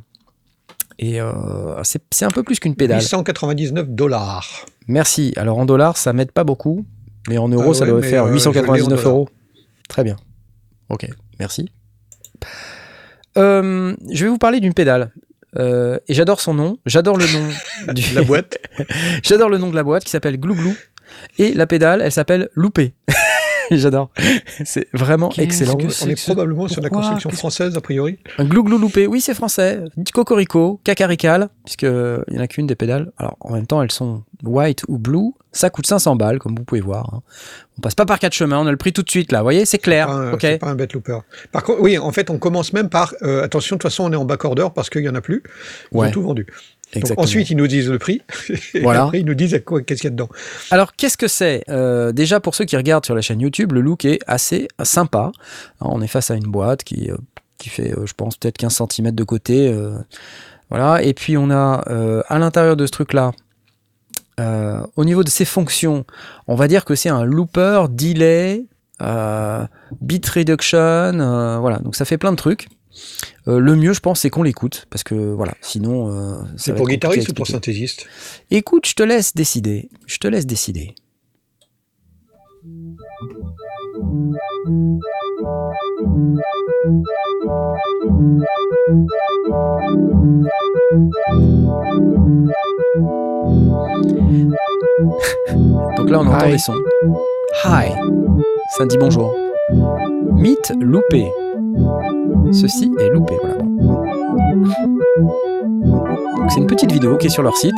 Et euh, c'est un peu plus qu'une pédale.
899 dollars.
Merci. Alors en dollars, ça m'aide pas beaucoup, mais en euros,
Ah
ça doit faire
euh, je l'ai en
899
dollars.
euros. Très bien. Ok, merci. Euh, je vais vous parler d'une pédale. Euh, et j'adore son nom. J'adore le nom (laughs) du...
La boîte. (laughs)
J'adore le nom de la boîte qui s'appelle Glouglou. Et la pédale, elle s'appelle Loupé. (laughs) (laughs) J'adore. C'est vraiment
Qu'est-ce
excellent.
que
On est
ce-
probablement sur la
Pourquoi
construction
Qu'est-ce-
française, a priori.
Un glouglou loupé, oui c'est français. Cocorico, cacarical, puisqu'il n'y en a qu'une des pédales. Alors en même temps elles sont white ou blue. Ça coûte 500 balles comme vous pouvez voir. hein. On passe pas par quatre chemins, on a le prix tout de suite là. Vous voyez, c'est clair.
Pas un-
ok.
C'est pas un bête looper. Par contre, oui, en fait, on commence même par. euh, attention, de toute façon, on est en backorder parce qu'il y en a plus. Ils
Ouais.
ont tout vendu.
Exactement.
ensuite, ils nous disent le prix. (laughs) Et
Voilà.
après, ils nous disent qu'est-ce qu'il y a dedans.
Alors, qu'est-ce que c'est? Euh, Déjà, pour ceux qui regardent sur la chaîne YouTube, le look est assez sympa. On est face à une boîte qui, euh, qui fait, euh, je pense, peut-être 15 cm de côté. voilà. Et puis, on a à l'intérieur de ce truc-là, au niveau de ses fonctions, on va dire que c'est un looper, delay, bit reduction. voilà. Donc, ça fait plein de trucs. Euh, le mieux, je pense, c'est qu'on l'écoute. Parce que, voilà, sinon. euh,
C'est pour guitariste ou pour synthésiste?
Écoute, je te laisse décider. Je te laisse décider. (laughs) Donc là, on entend
Hi.
des sons. Hi. Ça dit bonjour. Mythe loupé. Ceci est loupé. Voilà. c'est une petite vidéo qui est sur leur site.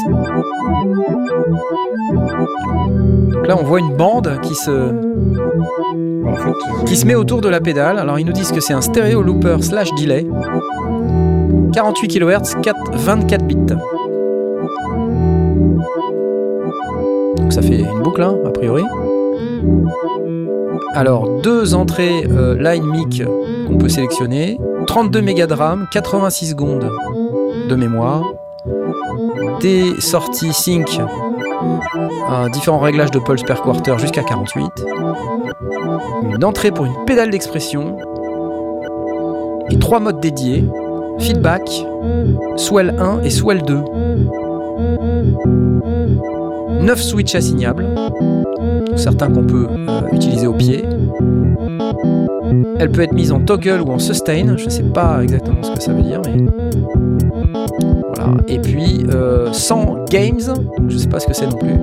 Là, on voit une bande qui se, qui se met autour de la pédale. Alors, ils nous disent que c'est un stéréo looper slash delay. 48 kHz, 4, 24 bits. Donc ça fait une boucle, hein, a priori. Alors, deux entrées euh, line mic qu'on peut sélectionner. 32 mégas de RAM, 86 secondes de mémoire. Des sorties sync, un différents réglages de pulse per quarter jusqu'à 48. Une entrée pour une pédale d'expression. Et trois modes dédiés. Feedback, Swell 1 et Swell 2. 9 switches assignables, certains qu'on peut euh, utiliser au pied. Elle peut être mise en toggle ou en sustain, je ne sais pas exactement ce que ça veut dire, mais voilà. Et puis euh, 100 games, donc je ne sais pas ce que c'est non plus.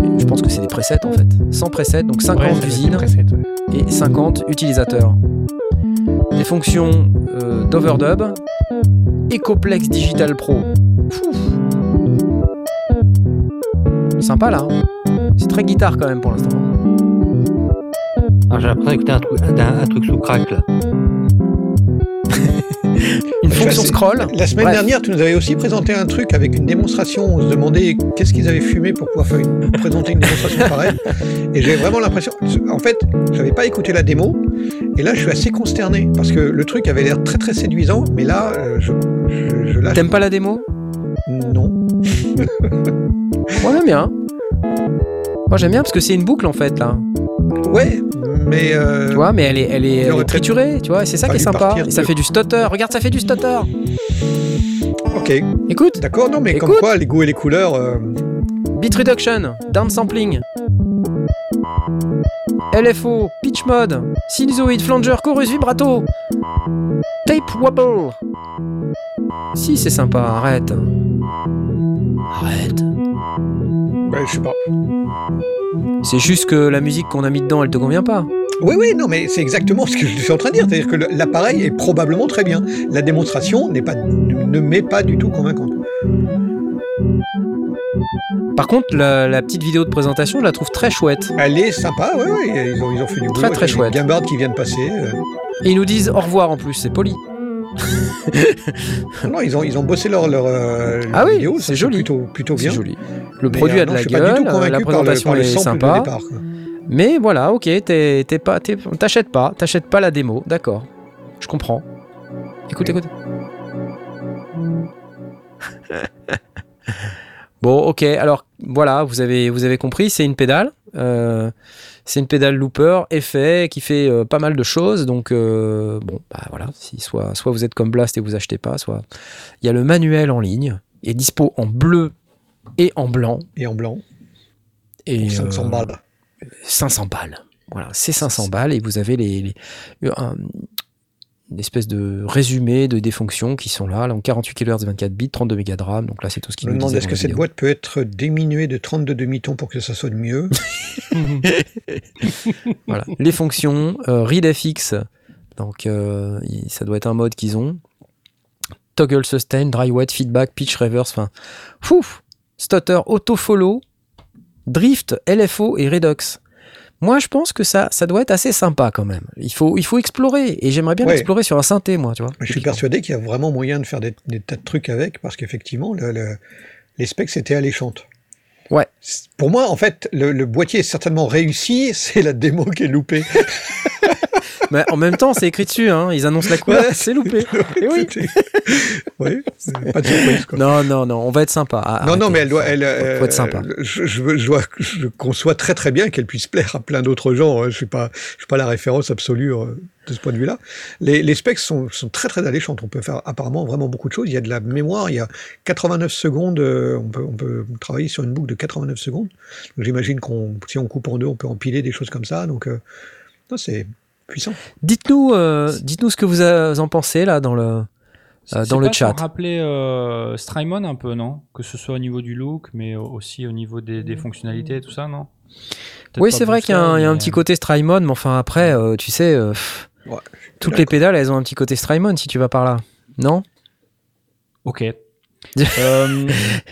Mais je pense que c'est des presets en fait. 100 presets, donc 50
Ouais, ça va être
usines
des presets, ouais.
et 50 utilisateurs. Des fonctions euh, d'overdub, Ecoplex Digital Pro. Sympa là. C'est très guitare quand même pour l'instant.
Alors, J'ai l'impression d'écouter un truc, un, un truc sous crack là. (laughs)
Une fonction scroll.
La semaine
Bref.
dernière, tu nous avais aussi présenté un truc avec une démonstration. On se demandait qu'est-ce qu'ils avaient fumé pour pouvoir faire une- (laughs) présenter une démonstration pareille. Et j'ai vraiment l'impression. En fait, j'avais pas écouté la démo. Et là, je suis assez consterné parce que le truc avait l'air très très séduisant. Mais là, euh, je, je, je lâche.
T'aimes pas la démo?
Non.
Moi j'aime bien. Moi j'aime bien parce que c'est une boucle en fait là.
Ouais, mais. euh,
Tu vois, mais elle est, elle est, elle
aurait
est triturée, tu vois, et c'est ça qui est sympa. Et ça
de-
fait du stutter. Regarde, ça fait du stutter.
Ok,
Écoute,
d'accord. Non, mais comme quoi, les goûts et les couleurs. euh,
Bit reduction, downsampling, LFO, pitch mode, sinusoid, flanger, chorus, vibrato, tape wobble. Si c'est sympa, arrête. Arrête.
ouais, je sais pas.
C'est juste que la musique qu'on a mis dedans, elle te convient pas.
Oui, oui, non, mais c'est exactement ce que je suis en train de dire. C'est-à-dire que l'appareil est probablement très bien. La démonstration n'est pas, ne m'est pas du tout convaincante.
Par contre, la, la petite vidéo de présentation, je la trouve très chouette.
Elle est sympa, oui, oui. Ils ont, ils ont fait du boulot.
Très, très chouette.
Guimbardes qui viennent passer. euh.
Et ils nous disent au revoir en plus, c'est poli. (laughs)
Non, ils ont, ils ont bossé leur, leur, euh,
Ah oui,
vidéo.
c'est joli.
Plutôt, plutôt bien.
joli. Le
Mais,
produit
euh,
a de
non,
la
je suis pas du tout
gueule, la
par le-
présentation
par le
est
sample de
sympa.
départ.
Mais voilà, ok, t'es pas, t'es- t'achètes pas, t'achètes pas la démo, d'accord. Je comprends. Écoute, écoute. (laughs) bon, ok, alors voilà, vous avez, vous avez compris, c'est une pédale. euh, c'est une pédale looper, effet, qui fait euh, pas mal de choses. Donc, euh, bon, bah voilà, si soit, soit vous êtes comme Blast et vous achetez pas, soit. Il y a le manuel en ligne, il est dispo en bleu et en blanc.
Et en blanc,
Et,
pour 500
euh,
balles.
500 balles. Voilà, c'est 500 balles et vous avez les, les- un- une espèce de résumé de des fonctions qui sont là, là en 48 kHz 24 bits, 32 mégas de RAM. Donc là, c'est tout ce qui nous
demande est-ce que cette boîte peut être diminuée de 32 demi-tons pour que ça sonne mieux? (laughs)
Voilà, les fonctions euh, ReadFX. Donc euh, ça doit être un mode qu'ils ont. Toggle sustain, dry wet, feedback, pitch reverse, enfin, fouf, stutter, auto follow, drift, LFO et Redux. Moi, je pense que ça, ça doit être assez sympa quand même. Il faut, il faut explorer. Et j'aimerais bien
Ouais.
explorer sur un synthé, moi, tu vois.
Je suis persuadé qu'il y a vraiment moyen de faire des, des tas de trucs avec, parce qu'effectivement, le- le- les specs étaient alléchantes.
Ouais.
Pour moi, en fait, le, le boîtier est certainement réussi, (laughs) c'est la démo qui est loupée. (laughs)
Mais en même temps, c'est écrit dessus, hein. Ils annoncent la couleur, c'est loupé. (laughs) Et oui.
C'était- oui, pas de surprise. Quoi.
Non, non, non, on va être sympa. Ah,
Non, non, mais elle doit, elle,
Faut être sympa.
euh, Je, je, je, dois- je conçois très très bien qu'elle puisse plaire à plein d'autres gens. hein. Je suis pas, je suis pas la référence absolue euh, de ce point de vue-là. Les, les specs sont, sont très très alléchantes. On peut faire apparemment vraiment beaucoup de choses. Il y a de la mémoire. Il y a 89 secondes. euh, On peut, on peut travailler sur une boucle de 89 secondes. J'imagine qu'on, si on coupe en deux, on peut empiler des choses comme ça. Donc, euh, c'est puissant.
Dites-nous, euh, dites-nous ce que vous euh, en pensez là dans le. Euh, dans le
pas
chat.
pour rappeler euh, Strymon un peu, non? Que ce soit au niveau du look, mais aussi au niveau des, des fonctionnalités et tout ça, non?
Oui, c'est vrai qu'il y a, un, il y a un
mais-
petit côté Strymon, mais enfin après, euh, tu sais, euh,
Ouais,
toutes les pédales, elles ont un petit côté Strymon si tu vas par là. Non?
Ok. (laughs) Euh,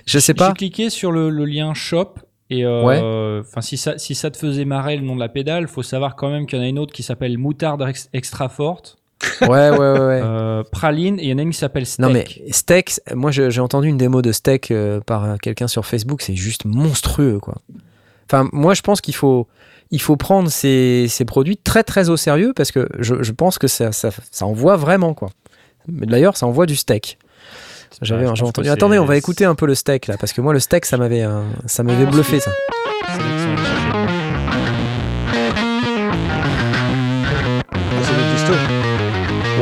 Je sais pas.
J'ai cliqué sur le, le lien shop et euh,
Ouais.
si ça si ça te faisait marrer le nom de la pédale, faut savoir quand même qu'il y en a une autre qui s'appelle Moutarde Ex- Extra Forte,
Ouais, ouais, ouais. (laughs)
euh, Praline et il y en a une qui s'appelle Steak.
Non mais Steak, moi j'ai entendu une démo de Steak euh, par euh, quelqu'un sur Facebook, c'est juste monstrueux quoi. Enfin moi je pense qu'il faut il faut prendre ces, ces produits très très au sérieux parce que je, je pense que ça, ça, ça envoie vraiment quoi. D'ailleurs ça envoie du steak. J'avais j'ai entendu. Attendez, on va écouter un peu le steak là parce que moi le steak ça m'avait euh, ça m'avait bluffé ça.
Ah, c'est.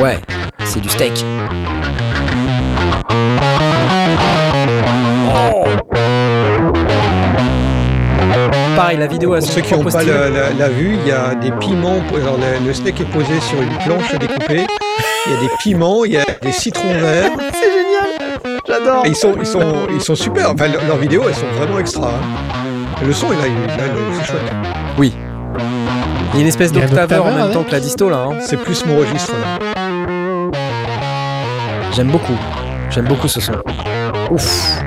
Ouais, c'est du steak. Pareil, la vidéo a
Pour ceux qui n'ont pas la, la- la vue, il y a des piments. Alors, le, le steak est posé sur une planche découpée. Il y a des piments, il y a des citrons verts.
J'adore
ils sont, ils sont, ils sont super. Enfin, le- leurs vidéos, elles sont vraiment extra. hein. Le son, il a, il a- c'est chouette.
Il y a une espèce
Il y a un
d'octaveur en même temps que la disto là. hein.
C'est plus mon registre là.
J'aime beaucoup. J'aime beaucoup ce son. Ouf.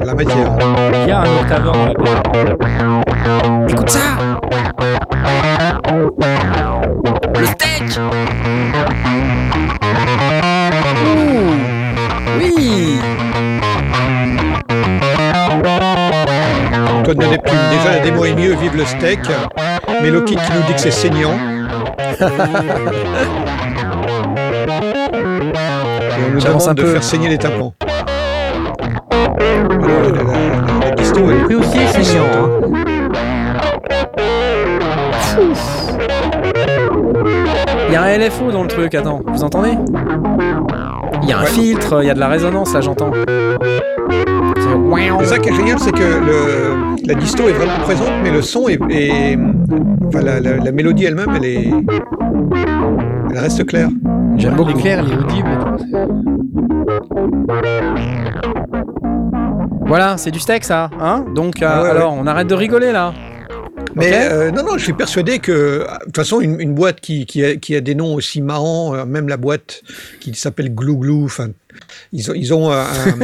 De la matière.
Il y a un octaveur dans la pédale.
Écoute ça
démo est mieux. Vive le steak. Mélokit qui nous dit que c'est saignant. Et on nous demande
un
de
peu.
faire saigner les tympans. La, elle est
Lui aussi, c'est chiant. Hein.
Il y a un LFO dans le truc, attends, vous entendez? Il y a un
Ouais.
filtre, il y a de la résonance là, j'entends.
Et ça qui est génial, c'est que le, la disto est vraiment présente, mais le son est. est- enfin, la, la- la mélodie elle-même, elle est. Elle reste claire.
J'aime beaucoup.
Il est audible. et tout.
Voilà, c'est du steak ça, hein? Donc euh,
Ah ouais,
alors, on arrête de rigoler là.
Mais euh, non, non, je suis persuadé que, de toute façon, une, une boîte qui, qui, a, qui a des noms aussi marrants, euh, même la boîte qui s'appelle Glou Glou, enfin, ils ont, ils ont (laughs) un, un-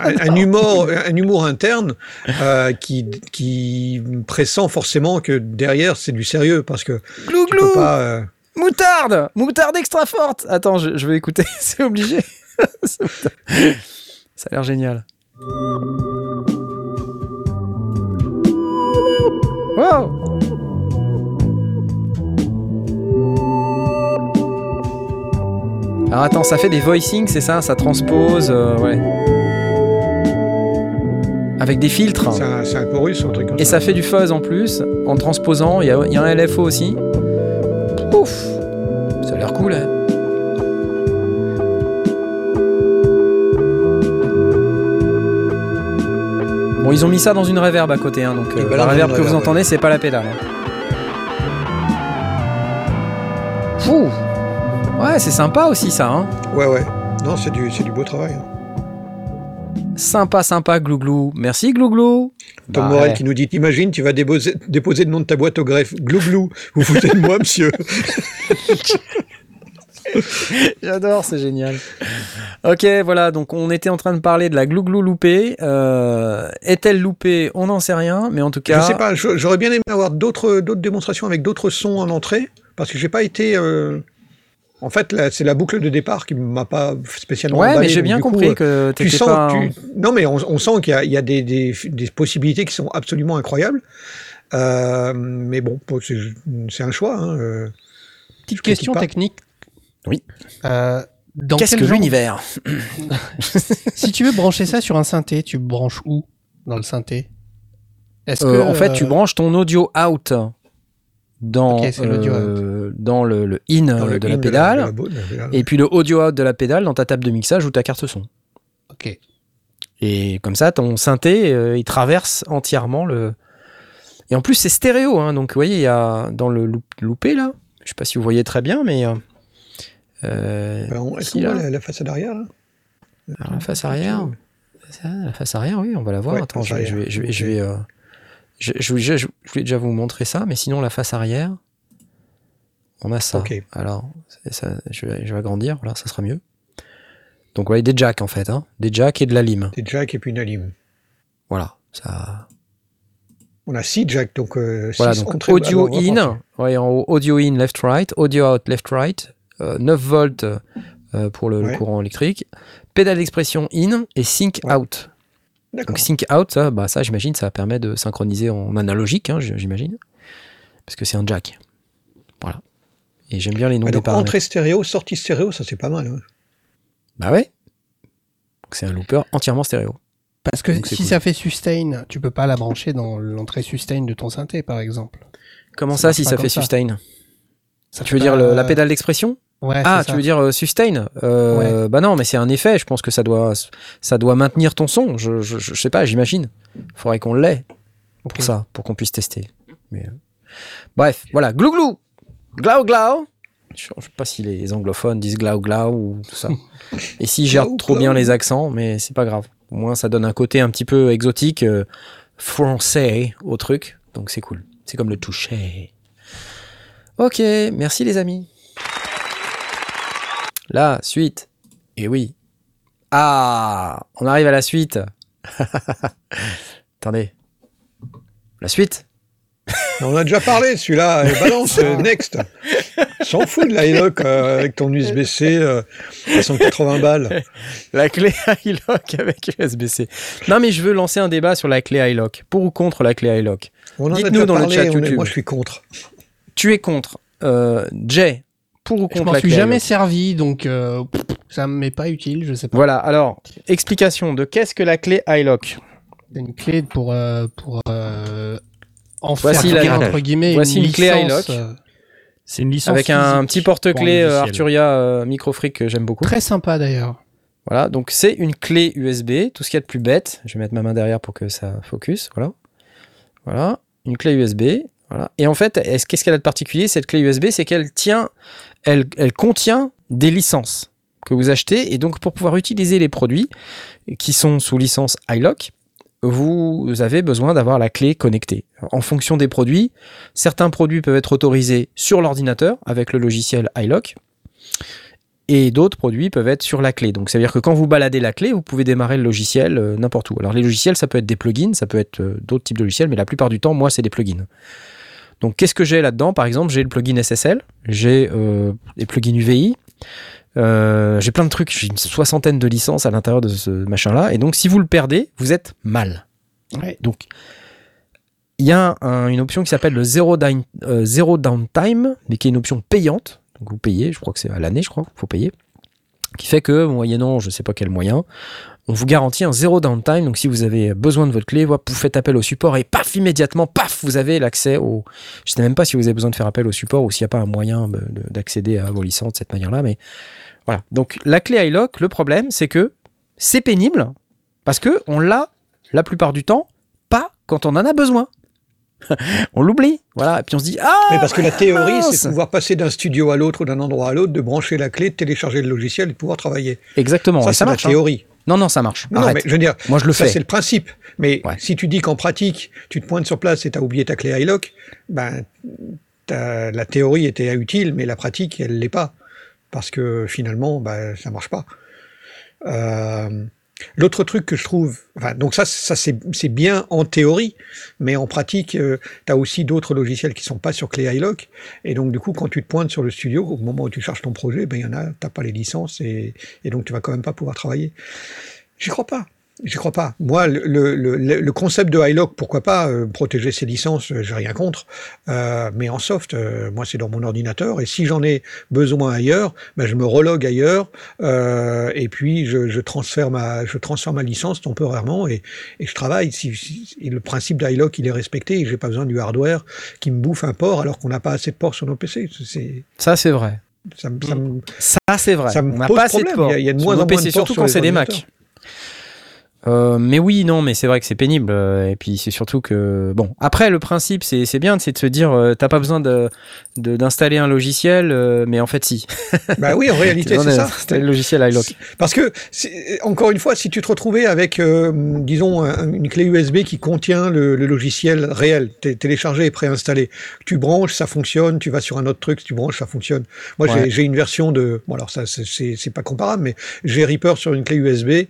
un- un humour, un humour interne euh, qui, qui pressent forcément que derrière c'est du sérieux parce que
Glou
tu peux pas. euh,
Moutarde Moutarde extra forte Attends, je, je vais écouter, (laughs) c'est obligé. (laughs) ça a l'air génial. Wow Alors attends, ça fait des voicings, c'est ça? Ça transpose, euh, ouais. Avec des filtres?
c'est un, c'est un chorus ou un truc comme
Et ça fait du fuzz en plus, en transposant. Il y y a un LFO aussi. Ouf Ça a l'air cool, hein Bon, ils ont mis ça dans une reverb à côté, hein, donc euh, la reverb que vous entendez, c'est pas la pédale. hein. Ouh. Ouais, c'est sympa aussi ça. Hein.
Ouais, ouais. Non, c'est du, beau travail.
Sympa, sympa, glouglou. Merci, glouglou.
Tom
Bah,
Morel
ouais.
qui nous dit Imagine, tu vas déposer, déposer le nom de ta boîte au greffe. Glou glou. Vous foutez de moi, monsieur (laughs) (laughs)
J'adore, c'est génial. Ok, voilà, donc on était en train de parler de la glouglou loupée. Euh, Est-elle loupée? On n'en sait rien, mais en tout cas.
Je sais pas, j'aurais bien aimé avoir d'autres d'autres démonstrations avec d'autres sons en entrée, parce que j'ai pas été. euh, En fait, c'est la boucle de départ qui m'a pas spécialement.
Ouais, mais
emballé,
j'ai
donc
bien
coup,
compris
euh,
que
tu sens,
pas.
tu- Non, mais on, on sent qu'il y a, il y a des, des, des possibilités qui sont absolument incroyables. Euh, mais bon, c'est un choix. hein.
Petite
Je
question technique.
Oui.
Euh, dans
Qu'est-ce que l'univers? (laughs)
Si tu veux brancher ça sur un synthé, tu branches où dans le synthé? Est-ce
Euh,
que
En fait, tu
euh,
branches ton audio out dans, le, le in
Dans le
de la
in
pédale.
de la bo- de la pédale.
Et puis le audio out de la pédale dans ta table de mixage ou ta carte son.
Ok.
Et comme ça, ton synthé, euh, il traverse entièrement le. Et en plus, c'est stéréo, hein, donc vous voyez, il y a dans le loupé là, je sais pas si vous voyez très bien, mais euh,
Ben, Est-ce qu'on voit la, la façade arrière là?
Alors, la face arrière, ça, la face arrière, oui, on va la voir.
Ouais,
Attends, je, vais- je vais, je vais, je
arrière.
vais, euh, je, déjà vous montrer ça, mais sinon la face arrière, on a ça. Alors, ça, je, vais, je vais agrandir, voilà, ça sera mieux. Donc, vous voyez des jacks en fait, hein, des jacks et de la lime.
Des jacks et puis une alim.
Voilà, ça.
On a six jacks, donc euh,
Voilà,
six
donc audio in, ouais, en haut, audio in left right, audio out left right, 9 volts euh, pour le, courant électrique, pédale d'expression in et sync
Ouais.
out. Donc sync out, ça, bah, ça j'imagine, ça permet de synchroniser en analogique, hein, j'imagine, parce que c'est un jack. Voilà. Et j'aime bien les noms des
donc
paramètres.
entrée stéréo, sortie stéréo, ça c'est pas mal. hein.
Bah ouais. Donc c'est un looper entièrement stéréo.
Parce que
Donc,
si
cool.
ça fait sustain, tu peux pas la brancher dans l'entrée sustain de ton synthé, par exemple.
Comment
Ça
si ça
comme
fait
ça.
sustain?
Ça
Tu veux dire le- la pédale d'expression
Ouais,
Ah, tu veux dire euh, sustain? Euh, Bah non, mais c'est un effet. Je pense que ça doit, ça doit maintenir ton son. Je, je, je sais pas, j'imagine. Faudrait qu'on l'ait pour ça, pour qu'on puisse tester. Mais, euh, Bref, voilà. Glou glou, glau glau. Je je sais pas si les anglophones disent glau glau ou tout ça. (laughs) Et si gèrent trop bien les accents, mais c'est pas grave. Au moins, ça donne un côté un petit peu exotique, euh, français au truc. Donc c'est cool. C'est comme le toucher. Ok, merci les amis. La suite. Et oui. Ah, on arrive à la suite. (laughs) Attendez. La suite
On a déjà parlé, celui-là, (laughs) balance, euh, next. (laughs) S'en fout de l'iLock euh, avec ton USB-C euh, à 180 balles.
La clé iLock avec USB-C. Non, mais je veux lancer un débat sur la clé iLock. Pour ou contre la clé
a
Dites-nous dans le
parlé,
chat
on est-
YouTube.
moi je suis contre.
Tu es contre. Euh, Jay, pour ou
Je
contre
m'en
la
suis jamais servi, donc euh, ça me met pas utile, je sais pas.
Voilà, alors, explication de qu'est-ce que la clé iLock
C'est une clé pour euh, pour euh, en
Voici
faire
la-
entre guillemets
voici une clé
licence,
iLock.
euh,
C'est une licence
Avec un petit
un
euh. Arturia euh, Microfreak que j'aime beaucoup.
très sympa d'ailleurs.
Voilà, donc c'est une clé USB, tout ce qu'il y a de plus bête. Je vais mettre ma main derrière pour que ça focus. Voilà. Voilà, une clé USB. Et en fait, est-ce- qu'est-ce qu'elle a de particulier cette clé USB C'est qu'elle tient, elle contient des licences que vous achetez. Et donc, pour pouvoir utiliser les produits qui sont sous licence iLock, vous avez besoin d'avoir la clé connectée. En fonction des produits, certains produits peuvent être autorisés sur l'ordinateur avec le logiciel iLock et d'autres produits peuvent être sur la clé. Donc ça veut dire que quand vous baladez la clé, vous pouvez démarrer le logiciel euh, n'importe où. Alors les logiciels, ça peut être des plugins, ça peut être euh, d'autres types de logiciels, mais la plupart du temps, moi, c'est des plugins. Donc qu'est-ce que j'ai là-dedans? Par exemple, j'ai le plugin SSL, j'ai euh, des plugins UVI, euh, j'ai plein de trucs, j'ai une soixantaine de licences à l'intérieur de ce machin-là, et donc si vous le perdez, vous êtes mal.
Ouais.
Donc il y a un- une option qui s'appelle le zero, down- euh, zero downtime, mais qui est une option payante. Donc vous payez, je crois que c'est à l'année, je crois, faut payer. Qui fait que, moyennant je sais pas quel moyen, on vous garantit un zéro downtime. Donc si vous avez besoin de votre clé, vous faites appel au support et paf, immédiatement, paf, vous avez l'accès au. Je sais même pas si vous avez besoin de faire appel au support ou s'il n'y a pas un moyen de- de- d'accéder à vos licences de cette manière-là. Mais voilà. Donc la clé iLock, le problème, c'est que c'est pénible parce que on l'a la plupart du temps pas quand on en a besoin. (laughs) on l'oublie, voilà, et puis on se dit ah
Mais parce que la théorie, c'est de pouvoir passer d'un studio à l'autre ou d'un endroit à l'autre, de brancher la clé, de télécharger le logiciel et de pouvoir travailler.
exactement,
ça,
et
c'est
ça
la
marche. hein. Non non, ça marche.
Non, non,
Arrête.
mais je veux dire,
Moi je le
ça
fais.
c'est le principe. Mais
Ouais.
si tu dis qu'en pratique, tu te pointes sur place et tu as oublié ta clé iLock, ben, t'as- la théorie était utile, mais la pratique, elle l'est pas. parce que finalement, bah, ça marche pas. Euh, L'autre truc que je trouve, enfin, donc ça, ça c'est bien en théorie, mais en pratique, euh, tu as aussi d'autres logiciels qui sont pas sur clé iLock, et donc du coup, quand tu te pointes sur le studio, au moment où tu charges ton projet, ben il y en a, t'as pas les licences, et, et donc tu vas quand même pas pouvoir travailler. J'y crois pas. J'y crois pas. Moi, le, le, le, le concept de iLock, pourquoi pas euh, protéger ses licences, euh, j'ai rien contre. Euh, mais en soft, euh, moi, c'est dans mon ordinateur. Et si j'en ai besoin ailleurs, ben, je me relogue ailleurs. et puis, je, je transfère ma, je transfère ma licence temporairement et, et je travaille. Si, si- et le principe d'iLock, il est respecté. Et j'ai pas besoin du hardware qui me bouffe un port alors qu'on n'a pas assez de ports sur nos PC. C'est,
Ça, c'est vrai.
ça,
c'est vrai.
Ça me
On n'a pas assez de ports.
Il y a- il y a de moins en moins de ports
surtout
sur
quand c'est des Mac. Euh, mais oui, non, mais c'est vrai que c'est pénible. euh, Et puis c'est surtout que bon. Après, le principe, c'est c'est bien, c'est de se dire, euh, t'as pas besoin de d'installer un logiciel, euh, mais en fait, si. (laughs)
bah oui, en (laughs) réalité, c'est ça.
d'installer le logiciel iLock.
Parce que, encore une fois, si tu te retrouvais avec, disons, un- une clé USB qui contient le, le logiciel réel, té- téléchargé et préinstallé, tu branches, ça fonctionne, tu vas sur un autre truc, tu branches, ça fonctionne. Moi, j'ai-
Ouais.
j'ai une version de, bon alors ça, c'est- pas comparable, mais j'ai Reaper sur une clé USB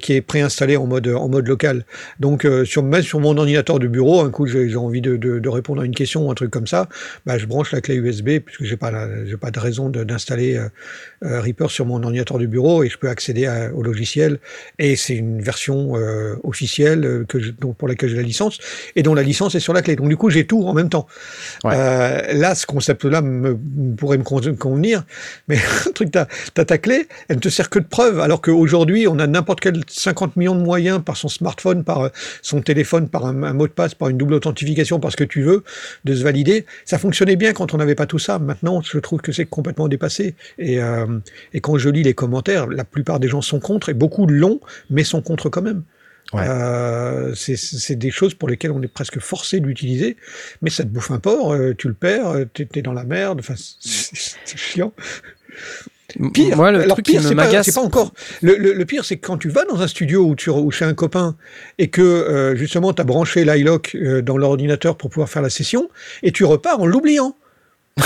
qui est préinstallée en mode en mode local. Donc, euh, sur même sur mon ordinateur de bureau, un coup, j'ai envie de, de, de répondre à une question ou un truc comme ça, bah, je branche la clé USB puisque j'ai pas la- j'ai pas de raison de- d'installer euh, euh, Reaper sur mon ordinateur du bureau et je peux accéder à- au logiciel. Et c'est une version officielle que je- donc pour laquelle j'ai la licence et dont la licence est sur la clé. Donc du coup, j'ai tout en même temps.
Ouais.
Là, ce concept-là me, pourrait me con- convenir, mais (laughs) un truc, t'as as ta clé, elle ne te sert que de preuve, alors qu'aujourd'hui, on a n'importe quel 50 millions de moyens par son smartphone, par euh, son téléphone, par un, un mot de passe, par une double authentification, par ce que tu veux, de se valider. Ça fonctionnait bien quand on n'avait pas tout ça. Maintenant, je trouve que c'est complètement dépassé. Et, euh, et quand je lis les commentaires, la plupart des gens sont contre, et beaucoup l'ont, mais sont contre quand même.
Ouais.
Euh, c'est- des choses pour lesquelles on est presque forcé de l'utiliser, mais ça te bouffe un port, euh, tu le perds, t'es t'es dans la merde, enfin, (laughs) c'est chiant. Pire,
Moi, le
alors
truc
pire,
qui me
c'est pas, encore. Le, le- le pire, c'est que quand tu vas dans un studio ou, tu, ou chez un copain et que euh, justement tu as branché l'iLock euh, dans l'ordinateur pour pouvoir faire la session et tu repars en l'oubliant. (laughs)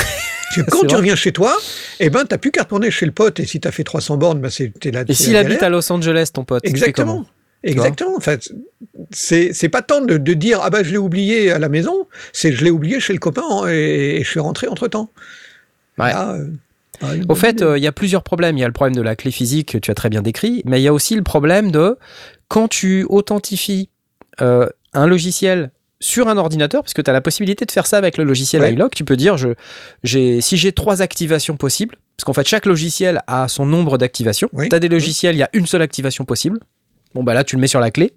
Quand tu
vrai.
reviens chez toi, eh ben, t'as plus qu'à retourner chez le pote et si tu as fait 300 bornes, ben, c'est t'es là.
Et s'il habite à Los Angeles, ton pote,
Exactement. Exactement. En fait, c'est c'est pas tant de, de dire ah bah je l'ai oublié à la maison, c'est je l'ai oublié chez le copain hein, et, et je suis rentré entre temps.
Ouais. Au fait, euh, il y a plusieurs problèmes. Il y a le problème de la clé physique que tu as très bien décrit, mais il y a aussi le problème de quand tu authentifies euh, un logiciel sur un ordinateur, parce que tu as la possibilité de faire ça avec le logiciel
Ouais.
iLock, tu peux dire je, j'ai, si j'ai trois activations possibles, parce qu'en fait chaque logiciel a son nombre d'activations.
Oui.
Tu as des logiciels, il y a une seule activation possible. Bon bah là tu le mets sur la clé,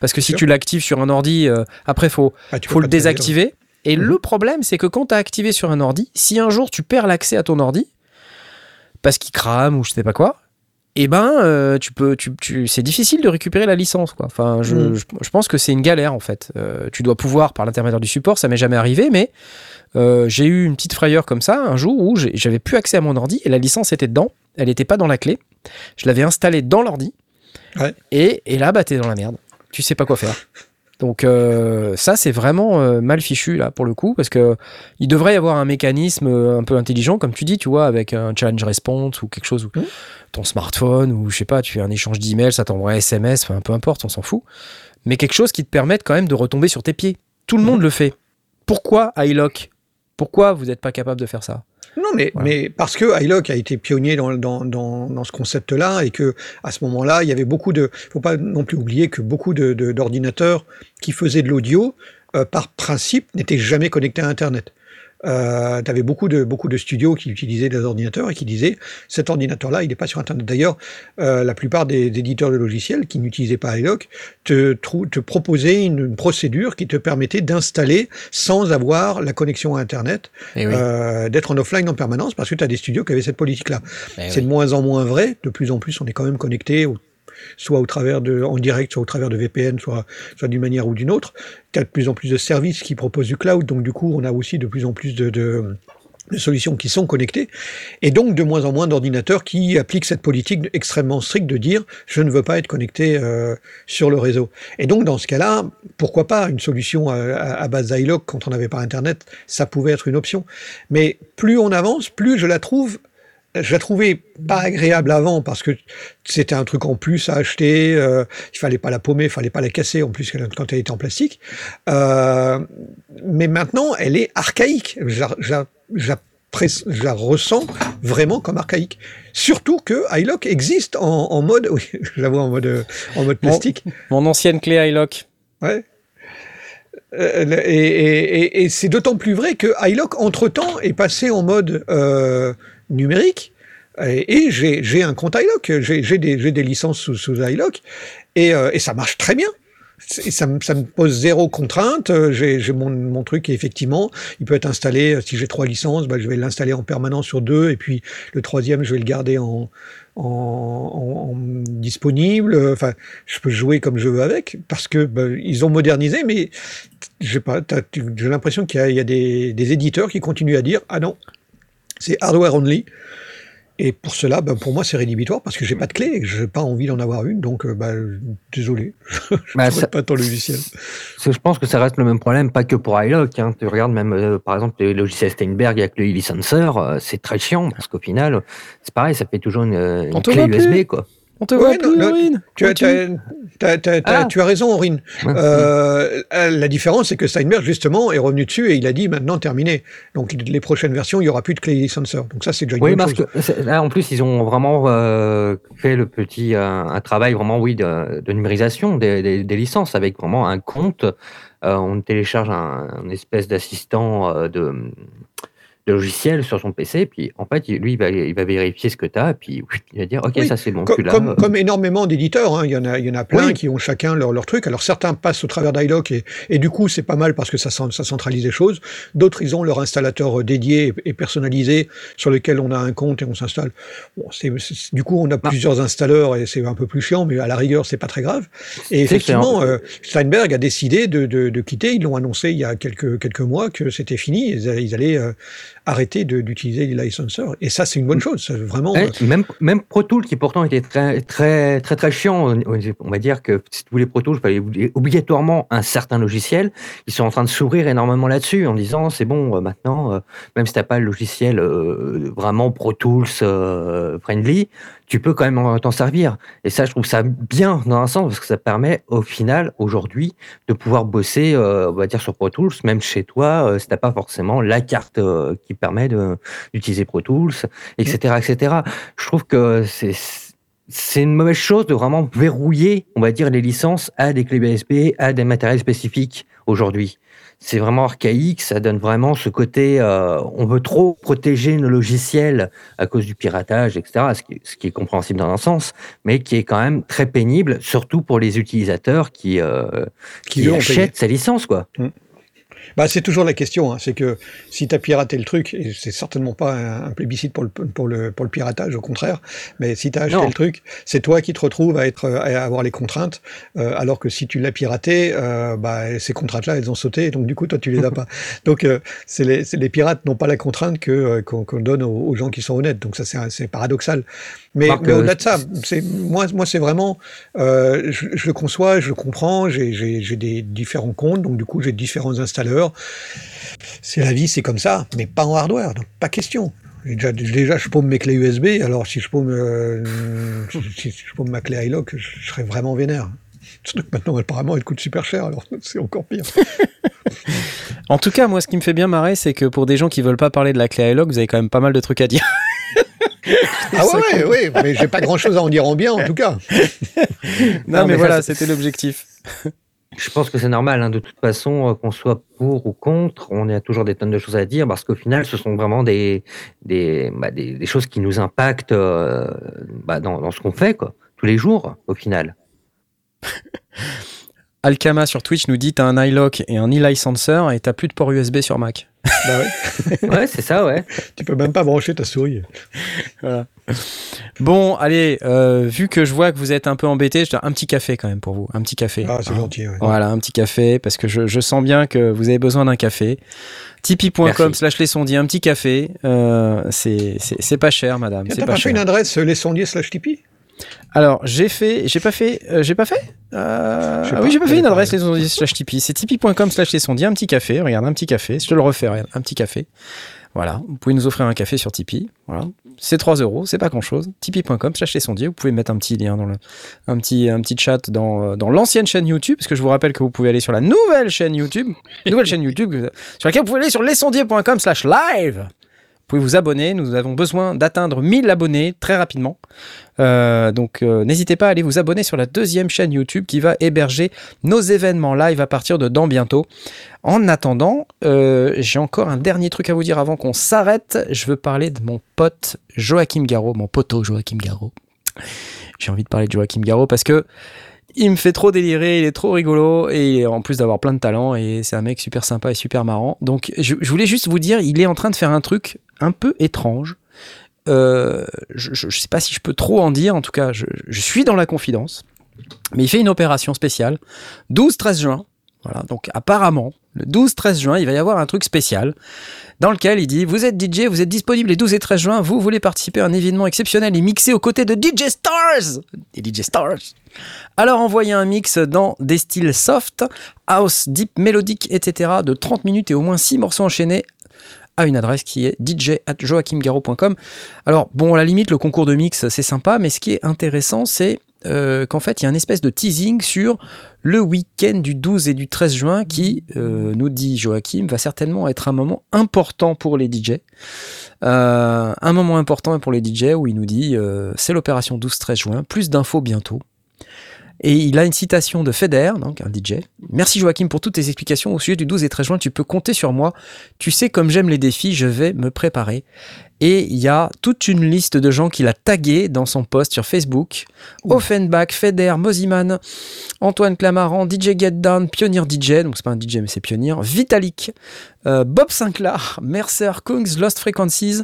parce que si
sûr.
tu l'actives sur un ordi, euh, après faut
Ah,
faut le désactiver. Et
Mhm.
le problème, c'est que quand tu as activé sur un ordi, si un jour tu perds l'accès à ton ordi, parce qu'il crame ou je sais pas quoi, eh ben, euh, tu peux, tu, tu- c'est difficile de récupérer la licence. Quoi. Enfin, je, je, je pense que c'est une galère en fait. Euh, tu dois pouvoir par l'intermédiaire du support, ça m'est jamais arrivé, mais euh, j'ai eu une petite frayeur comme ça un jour où j'avais plus accès à mon ordi et la licence était dedans, elle n'était pas dans la clé. Je l'avais installée dans l'ordi.
Ouais.
Et, et là, bah, t'es dans la merde. Tu sais pas quoi faire. Donc euh, ça c'est vraiment euh, mal fichu là pour le coup parce que il devrait y avoir un mécanisme euh, un peu intelligent comme tu dis tu vois avec un challenge response ou quelque chose où ton smartphone ou je sais pas tu fais un échange d'emails ça t'envoie un SMS enfin peu importe on s'en fout. Mais quelque chose qui te permette quand même de retomber sur tes pieds. Tout le monde le fait. Pourquoi iLock? Pourquoi vous n'êtes pas capable de faire ça?
Non, mais,
Voilà.
mais parce que iLock a été pionnier dans, dans, dans, dans ce concept-là et que à ce moment-là, il y avait beaucoup de. faut pas non plus oublier que beaucoup de- de- d'ordinateurs qui faisaient de l'audio, euh, par principe, n'étaient jamais connectés à Internet. Euh, tu avais beaucoup de, beaucoup de studios qui utilisaient des ordinateurs et qui disaient cet ordinateur-là, il n'est pas sur Internet. D'ailleurs, euh, la plupart des, des éditeurs de logiciels qui n'utilisaient pas iLock te, proposaient une, une procédure qui te permettait d'installer sans avoir la connexion à Internet
Eh oui.
euh, d'être en offline en permanence parce que tu as des studios qui avaient cette politique-là.
Eh
c'est
oui.
de moins en moins vrai. De plus en plus, on est quand même connecté, au- soit au travers de, en direct, soit au travers de VPN, soit, soit d'une manière ou d'une autre. Tu as de plus en plus de services qui proposent du cloud, donc du coup, on a aussi de plus en plus de, solutions qui sont connectées, et donc de moins en moins d'ordinateurs qui appliquent cette politique extrêmement stricte de dire je ne veux pas être connecté euh, sur le réseau. Et donc dans ce cas-là, pourquoi pas une solution à, base d'iLock quand on n'avait pas Internet, ça pouvait être une option. Mais plus on avance, plus je la trouve je la trouvais pas agréable avant parce que c'était un truc en plus à acheter. Euh, il fallait pas la paumer, il fallait pas la casser en plus quand elle était en plastique. Euh, mais maintenant, elle est archaïque. Je la, je la- je la press- je la ressens vraiment comme archaïque. Surtout que iLock existe en, en mode, (laughs) oui, je la vois en mode, en mode plastique.
Mon ancienne clé iLock.
Ouais. Euh, le- et et- et- et c'est d'autant plus vrai que iLock, entre-temps, est passé en mode euh, numérique. Et, et j'ai j'ai un compte iLock, j'ai j'ai des, j'ai des licences sous, sous iLock, et, euh, et ça marche très bien. Ça ça me pose zéro contrainte. Euh, J'ai j'ai mon, mon truc et effectivement, il peut être installé. euh, Si j'ai trois licences, bah, je vais l'installer en permanence sur deux, et puis le troisième, je vais le garder en, en, disponible. Enfin, je peux jouer comme je veux avec parce que bah, ils ont modernisé, mais tu- J'ai l'impression qu'il y a, il y a des, des éditeurs qui continuent à dire ah non, c'est hardware only. Et pour cela, bah, pour moi, c'est rédhibitoire parce que j'ai pas de clé, et que j'ai pas envie d'en avoir une, donc euh, bah, désolé, (laughs) je
Bah,
ne
ça-
pas ton logiciel.
Je pense que ça reste le même problème, pas que pour iLock. Hein. Tu regardes même, euh, par exemple, les logiciels Steinberg avec le e-licenser, euh, c'est très chiant parce qu'au final, c'est pareil, ça fait toujours une, clé USB,
plus?
quoi.
On te
Ouais,
voit
non,
plus,
non,
Aurine
Tu as, t'as- t'as-
Ah.
tu as raison, Aurine.
Ouais.
Euh, la différence, c'est que Steinberg, justement, est revenu dessus et il a dit maintenant terminé. Donc les prochaines versions, il y aura plus de clé licenser. Donc ça, c'est déjà une
Oui,
bonne
parce
chose.
que là, en plus, ils ont vraiment euh, fait le petit, euh, un travail vraiment, oui, de, de numérisation des, des- des licences avec vraiment un compte. Euh, on télécharge un, un espèce d'assistant euh, de logiciel sur son PC, puis en fait, lui, il va, il va vérifier ce que tu as, puis (laughs) il va dire, OK,
Oui,
ça c'est bon,
Co-
tu l'as.
comme, comme énormément d'éditeurs, hein, il y en a, il y en a plein
Oui.
qui ont chacun leur, leur truc. Alors certains passent au travers d'iLock et, et du coup c'est pas mal parce que ça, ça centralise les choses. D'autres ils ont leur installateur euh, dédié et, personnalisé sur lequel on a un compte et on s'installe. Bon, du coup on a plusieurs installeurs et c'est un peu plus chiant, mais à la rigueur c'est pas très grave. Et effectivement, euh, Steinberg a décidé de, de, de quitter. Ils l'ont annoncé il y a quelques quelques mois que c'était fini. Ils, allaient- ils allaient euh, arrêter d'utiliser les licenseurs. Et ça c'est une bonne chose. Vraiment. Euh,
même, même Pro Tools, qui pourtant était très, très, très, très chiant, on va dire que si tu voulais Pro Tools, il fallait obli- obligatoirement un certain logiciel. Ils sont en train de s'ouvrir énormément là-dessus en disant c'est bon, euh, maintenant, euh, même si tu n'as pas le logiciel vraiment Pro Tools friendly, tu peux quand même en- t'en servir. Et ça, je trouve ça bien dans un sens parce que ça permet au final, aujourd'hui, de pouvoir bosser, euh, on va dire, sur Pro Tools, même chez toi, euh, si tu n'as pas forcément la carte euh, qui permet d'utiliser Pro Tools, etc., etc. Je trouve que c'est c'est une mauvaise chose de vraiment verrouiller, on va dire, les licences à des clés USB, à des matériels spécifiques aujourd'hui. C'est vraiment archaïque, ça donne vraiment ce côté, euh, on veut trop protéger nos logiciels à cause du piratage, etc., ce qui, ce qui est compréhensible dans un sens, mais qui est quand même très pénible, surtout pour les utilisateurs qui, euh,
Qui,
qui, achètent ces licences, quoi.
Bah, c'est toujours la question, hein. c'est que si tu as piraté le truc, et c'est certainement pas un, un plébiscite pour le, pour, le, pour le piratage, au contraire, mais si tu as acheté
Non.
le truc, c'est toi qui te retrouves à, être, à avoir les contraintes, euh, alors que si tu l'as piraté, euh, bah, ces contraintes-là, elles ont sauté, donc du coup, toi, tu les as pas. (laughs) Donc, euh, c'est les, c'est les pirates n'ont pas la contrainte que euh, qu'on qu'on donne aux, aux gens qui sont honnêtes, donc ça, c'est paradoxal. Mais,
euh,
au-delà de ça, c'est moi, moi, c'est vraiment, euh, je, je le conçois, je le comprends, j'ai- des différents comptes, donc du coup, j'ai différents installeurs. C'est la vie, c'est comme ça, mais pas en hardware, donc pas question. Déjà, déjà, je paume mes clés USB, alors si je paume, euh, si je paume ma clé iLock, je, je serais vraiment vénère. Surtout que maintenant, apparemment, elle coûte super cher, alors (laughs) c'est encore pire.
En tout cas, moi, ce qui me fait bien marrer, c'est que pour des gens qui veulent pas parler de la clé iLock, vous avez quand même pas mal de trucs à dire.
Ah ouais, ouais, ouais, mais j'ai pas grand chose à en dire en bien, en tout cas.
Non, mais, voilà, c'était l'objectif.
Je pense que c'est normal, hein, de toute façon, euh, qu'on soit pour ou contre, on a toujours des tonnes de choses à dire, parce qu'au final, ce sont vraiment des, des, bah, des, des choses qui nous impactent euh, bah, dans, dans ce qu'on fait, quoi, tous les jours, au final. (laughs)
Alkama sur Twitch nous dit t'as un iLock et un e-licenser et t'as plus de port USB sur Mac.
Bah ouais, (laughs)
Ouais, c'est ça, ouais.
tu peux même pas brancher ta souris.
Bon, allez, euh, vu que je vois que vous êtes un peu embêté, je dois un petit café quand même pour vous. Un petit café.
Ah, c'est
Hein.
gentil. ouais.
Voilà, un petit café, parce que je, je sens bien que vous avez besoin d'un café. Tipeee.com slash les sondiers, un petit café. Euh, c'est pas cher, madame.
T'as
pas,
pas fait
cher.
une adresse euh, les sondiers slash Tipeee?
Alors, j'ai fait, j'ai pas fait, euh, j'ai pas fait. Euh, ah oui, j'ai pas fait une adresse
regardé.
les sondiers slash Tipeee. C'est tipeee.com slash les sondiers, un petit café. Regarde, un petit café. Je te le refais, regarde, un petit café. Voilà, vous pouvez nous offrir un café sur Tipeee. Voilà, c'est 3 euros, c'est pas grand chose. Tipeee.com slash les sondiers. Vous pouvez mettre un petit lien dans le, un petit, un petit chat dans, euh, dans l'ancienne chaîne YouTube, parce que je vous rappelle que vous pouvez aller sur la nouvelle chaîne YouTube, nouvelle chaîne YouTube, sur laquelle vous pouvez aller sur lesondiers.com slash live. Pouvez vous abonner. Nous avons besoin d'atteindre 1000 abonnés très rapidement. Euh, donc euh, n'hésitez pas à aller vous abonner sur la deuxième chaîne YouTube qui va héberger nos événements live à partir de dans bientôt. En attendant, euh, j'ai encore un dernier truc à vous dire avant qu'on s'arrête. Je veux parler de mon pote Joachim Garraud, mon poteau Joachim Garraud. J'ai envie de parler de Joachim Garraud parce que il me fait trop délirer, il est trop rigolo et en plus d'avoir plein de talent et c'est un mec super sympa et super marrant. Donc je, je voulais juste vous dire, il est en train de faire un truc un peu étrange. Euh, je ne sais pas si je peux trop en dire, en tout cas, je, je suis dans la confidence. Mais il fait une opération spéciale, 12-13 juin. Voilà, donc apparemment, le 12-13 juin, il va y avoir un truc spécial dans lequel il dit Vous êtes DJ, vous êtes disponible les 12 et 13 juin, vous voulez participer à un événement exceptionnel et mixer aux côtés de DJ Stars DJ Stars Alors envoyez un mix dans des styles soft, house, deep, mélodique, etc. de 30 minutes et au moins 6 morceaux enchaînés à une adresse qui est dj.joachimgaro.com. Alors, bon, à la limite, le concours de mix, c'est sympa, mais ce qui est intéressant, c'est euh, qu'en fait, il y a un espèce de teasing sur le week-end du 12 et du 13 juin qui, euh, nous dit Joachim, va certainement être un moment important pour les DJ. Euh, un moment important pour les DJ où il nous dit c'est l'opération 12-13 juin, plus d'infos bientôt. Et il a une citation de Feder, donc un DJ. Merci Joachim pour toutes tes explications au sujet du 12 et 13 juin. Tu peux compter sur moi. Tu sais comme j'aime les défis, je vais me préparer. Et il y a toute une liste de gens qu'il a tagués dans son post sur Facebook. Offenbach, Feder, Moziman, Antoine Clamaran, DJ Get Down, Pioneer DJ, donc c'est pas un DJ mais c'est Pioneer, Vitalik, euh, Bob Sinclair, Mercer, Kungs, Lost Frequencies,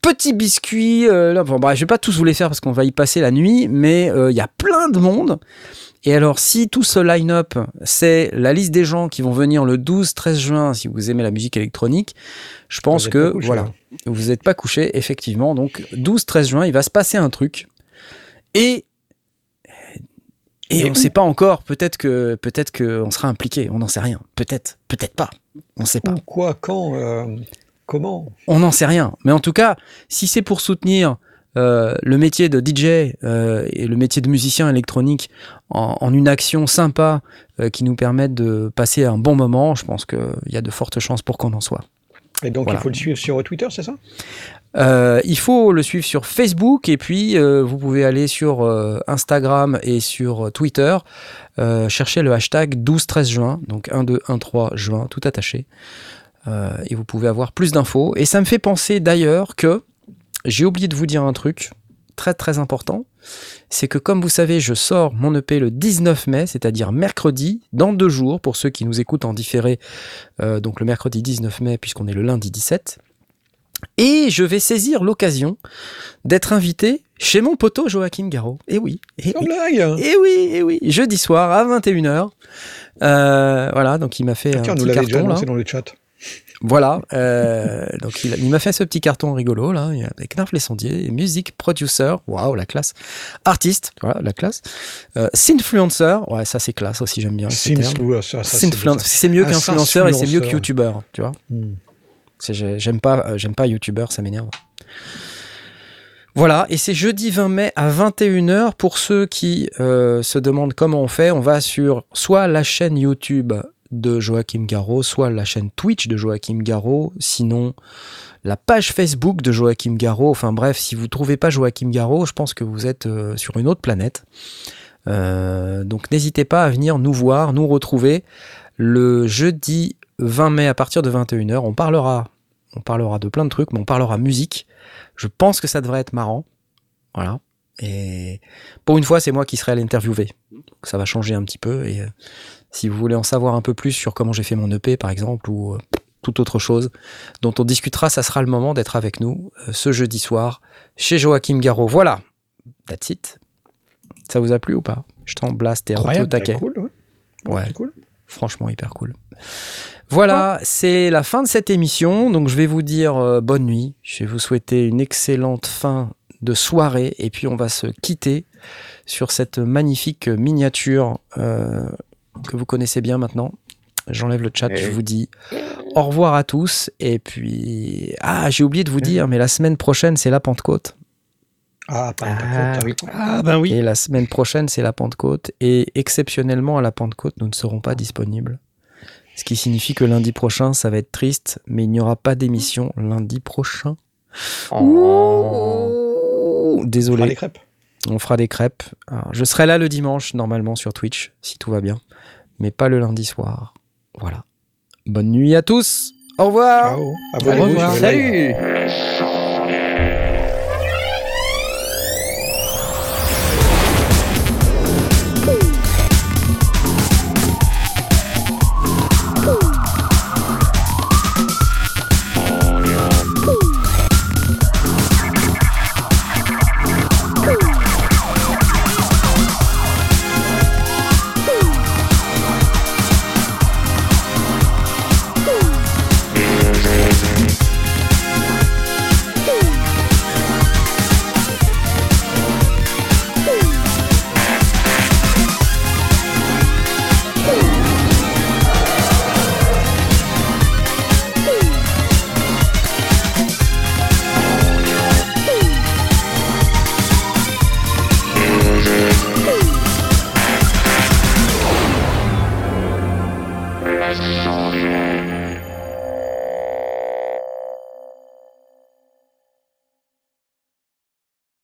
Petit biscuit, euh, là, bon, bah, je vais pas tous vous les faire parce qu'on va y passer la nuit, mais euh, il y a plein de monde. Et alors, si tout ce line-up, c'est la liste des gens qui vont venir le 12-13 juin, si vous aimez la musique électronique, je pense que,
couché,
voilà,
hein.
vous n'êtes pas couché, effectivement. Donc, 12-13 juin, il va se passer un truc. Et. Et on ne sait pas encore, peut-être que peut-être qu'on sera impliqué, on n'en sait rien. Peut-être, peut-être pas. On ne sait pas.
Où, quoi, quand, euh, comment
On n'en sait rien. Mais en tout cas, si c'est pour soutenir euh, le métier de DJ euh, et le métier de musicien électronique en, en une action sympa euh, qui nous permette de passer un bon moment, je pense qu'il y a de fortes chances pour qu'on en soit.
Et donc,
Voilà.
il faut le suivre sur Twitter, c'est ça?
Euh, il faut le suivre sur Facebook et puis euh, vous pouvez aller sur euh, Instagram et sur Twitter, chercher le hashtag 12-13 juin, donc 1213 juin, tout attaché. Euh, et vous pouvez avoir plus d'infos. Et ça me fait penser d'ailleurs que j'ai oublié de vous dire un truc très très important. C'est que comme vous savez, je sors mon EP le 19 mai, c'est-à-dire mercredi, dans deux jours, pour ceux qui nous écoutent en différé, euh, donc le mercredi 19 mai, puisqu'on est le lundi 17. Et je vais saisir l'occasion d'être invité chez mon poteau Joachim Garraud. Et oui, et
Sans
oui,
blague
et oui, et oui, jeudi soir à 21h. Euh, voilà, donc il m'a fait
Tiens,
un
nous l'avait déjà
carton là.
annoncé dans le chat.
Voilà, euh, donc il, il m'a fait ce petit carton rigolo là, avec Narf les sondiers, music producer, waouh la classe, artiste, voilà la classe, euh, synfluencer, ouais ça c'est classe aussi j'aime bien.
Synfluencer, c'est
mieux qu'influenceur et c'est mieux que youtubeur, tu vois.
Hmm.
J'aime pas, euh, j'aime pas youtubeur, ça m'énerve. Voilà, et c'est jeudi 20 mai à 21h. Pour ceux qui euh, se demandent comment on fait, on va sur soit la chaîne YouTube de Joachim Garraud, soit la chaîne Twitch de Joachim Garraud, sinon la page Facebook de Joachim Garraud. Enfin bref, si vous trouvez pas Joachim Garraud, je pense que vous êtes euh, sur une autre planète. Euh, donc n'hésitez pas à venir nous voir, nous retrouver le jeudi 20 mai à partir de 21h. On parlera, on parlera de plein de trucs, mais on parlera musique. Je pense que ça devrait être marrant. Voilà. Et pour une fois, c'est moi qui serai à l'interviewer. Ça va changer un petit peu. Et euh, si vous voulez en savoir un peu plus sur comment j'ai fait mon EP, par exemple, ou euh, toute autre chose dont on discutera, ça sera le moment d'être avec nous euh, ce jeudi soir chez Joachim Garraud. Voilà. That's it. Ça vous a plu ou pas? Je t'en blast, t'es au taquet.
Cool, ouais.
Ouais.
Cool.
Franchement, hyper cool. Voilà, c'est la fin de cette émission. Donc, je vais vous dire euh, bonne nuit. Je vais vous souhaiter une excellente fin de soirée. Et puis, on va se quitter sur cette magnifique miniature euh, que vous connaissez bien maintenant. J'enlève le chat.
Eh
Je
oui.
vous dis au revoir à tous. Et puis, ah, j'ai oublié de vous dire, mais la semaine prochaine, c'est la Pentecôte.
Ah, pas
Ah, oui.
Ah ben oui.
Et la semaine prochaine, c'est la Pentecôte. Et exceptionnellement, à la Pentecôte, nous ne serons pas disponibles. Ce qui signifie que lundi prochain, ça va être triste, mais il n'y aura pas d'émission lundi prochain.
Oh.
Ouh,
On fera
Désolé.
crêpes.
On fera des crêpes. Alors, je serai là le dimanche, normalement, sur Twitch, si tout va bien. Mais pas le lundi soir. Voilà. Bonne nuit à tous. Au revoir.
Ciao.
Au revoir.
Salut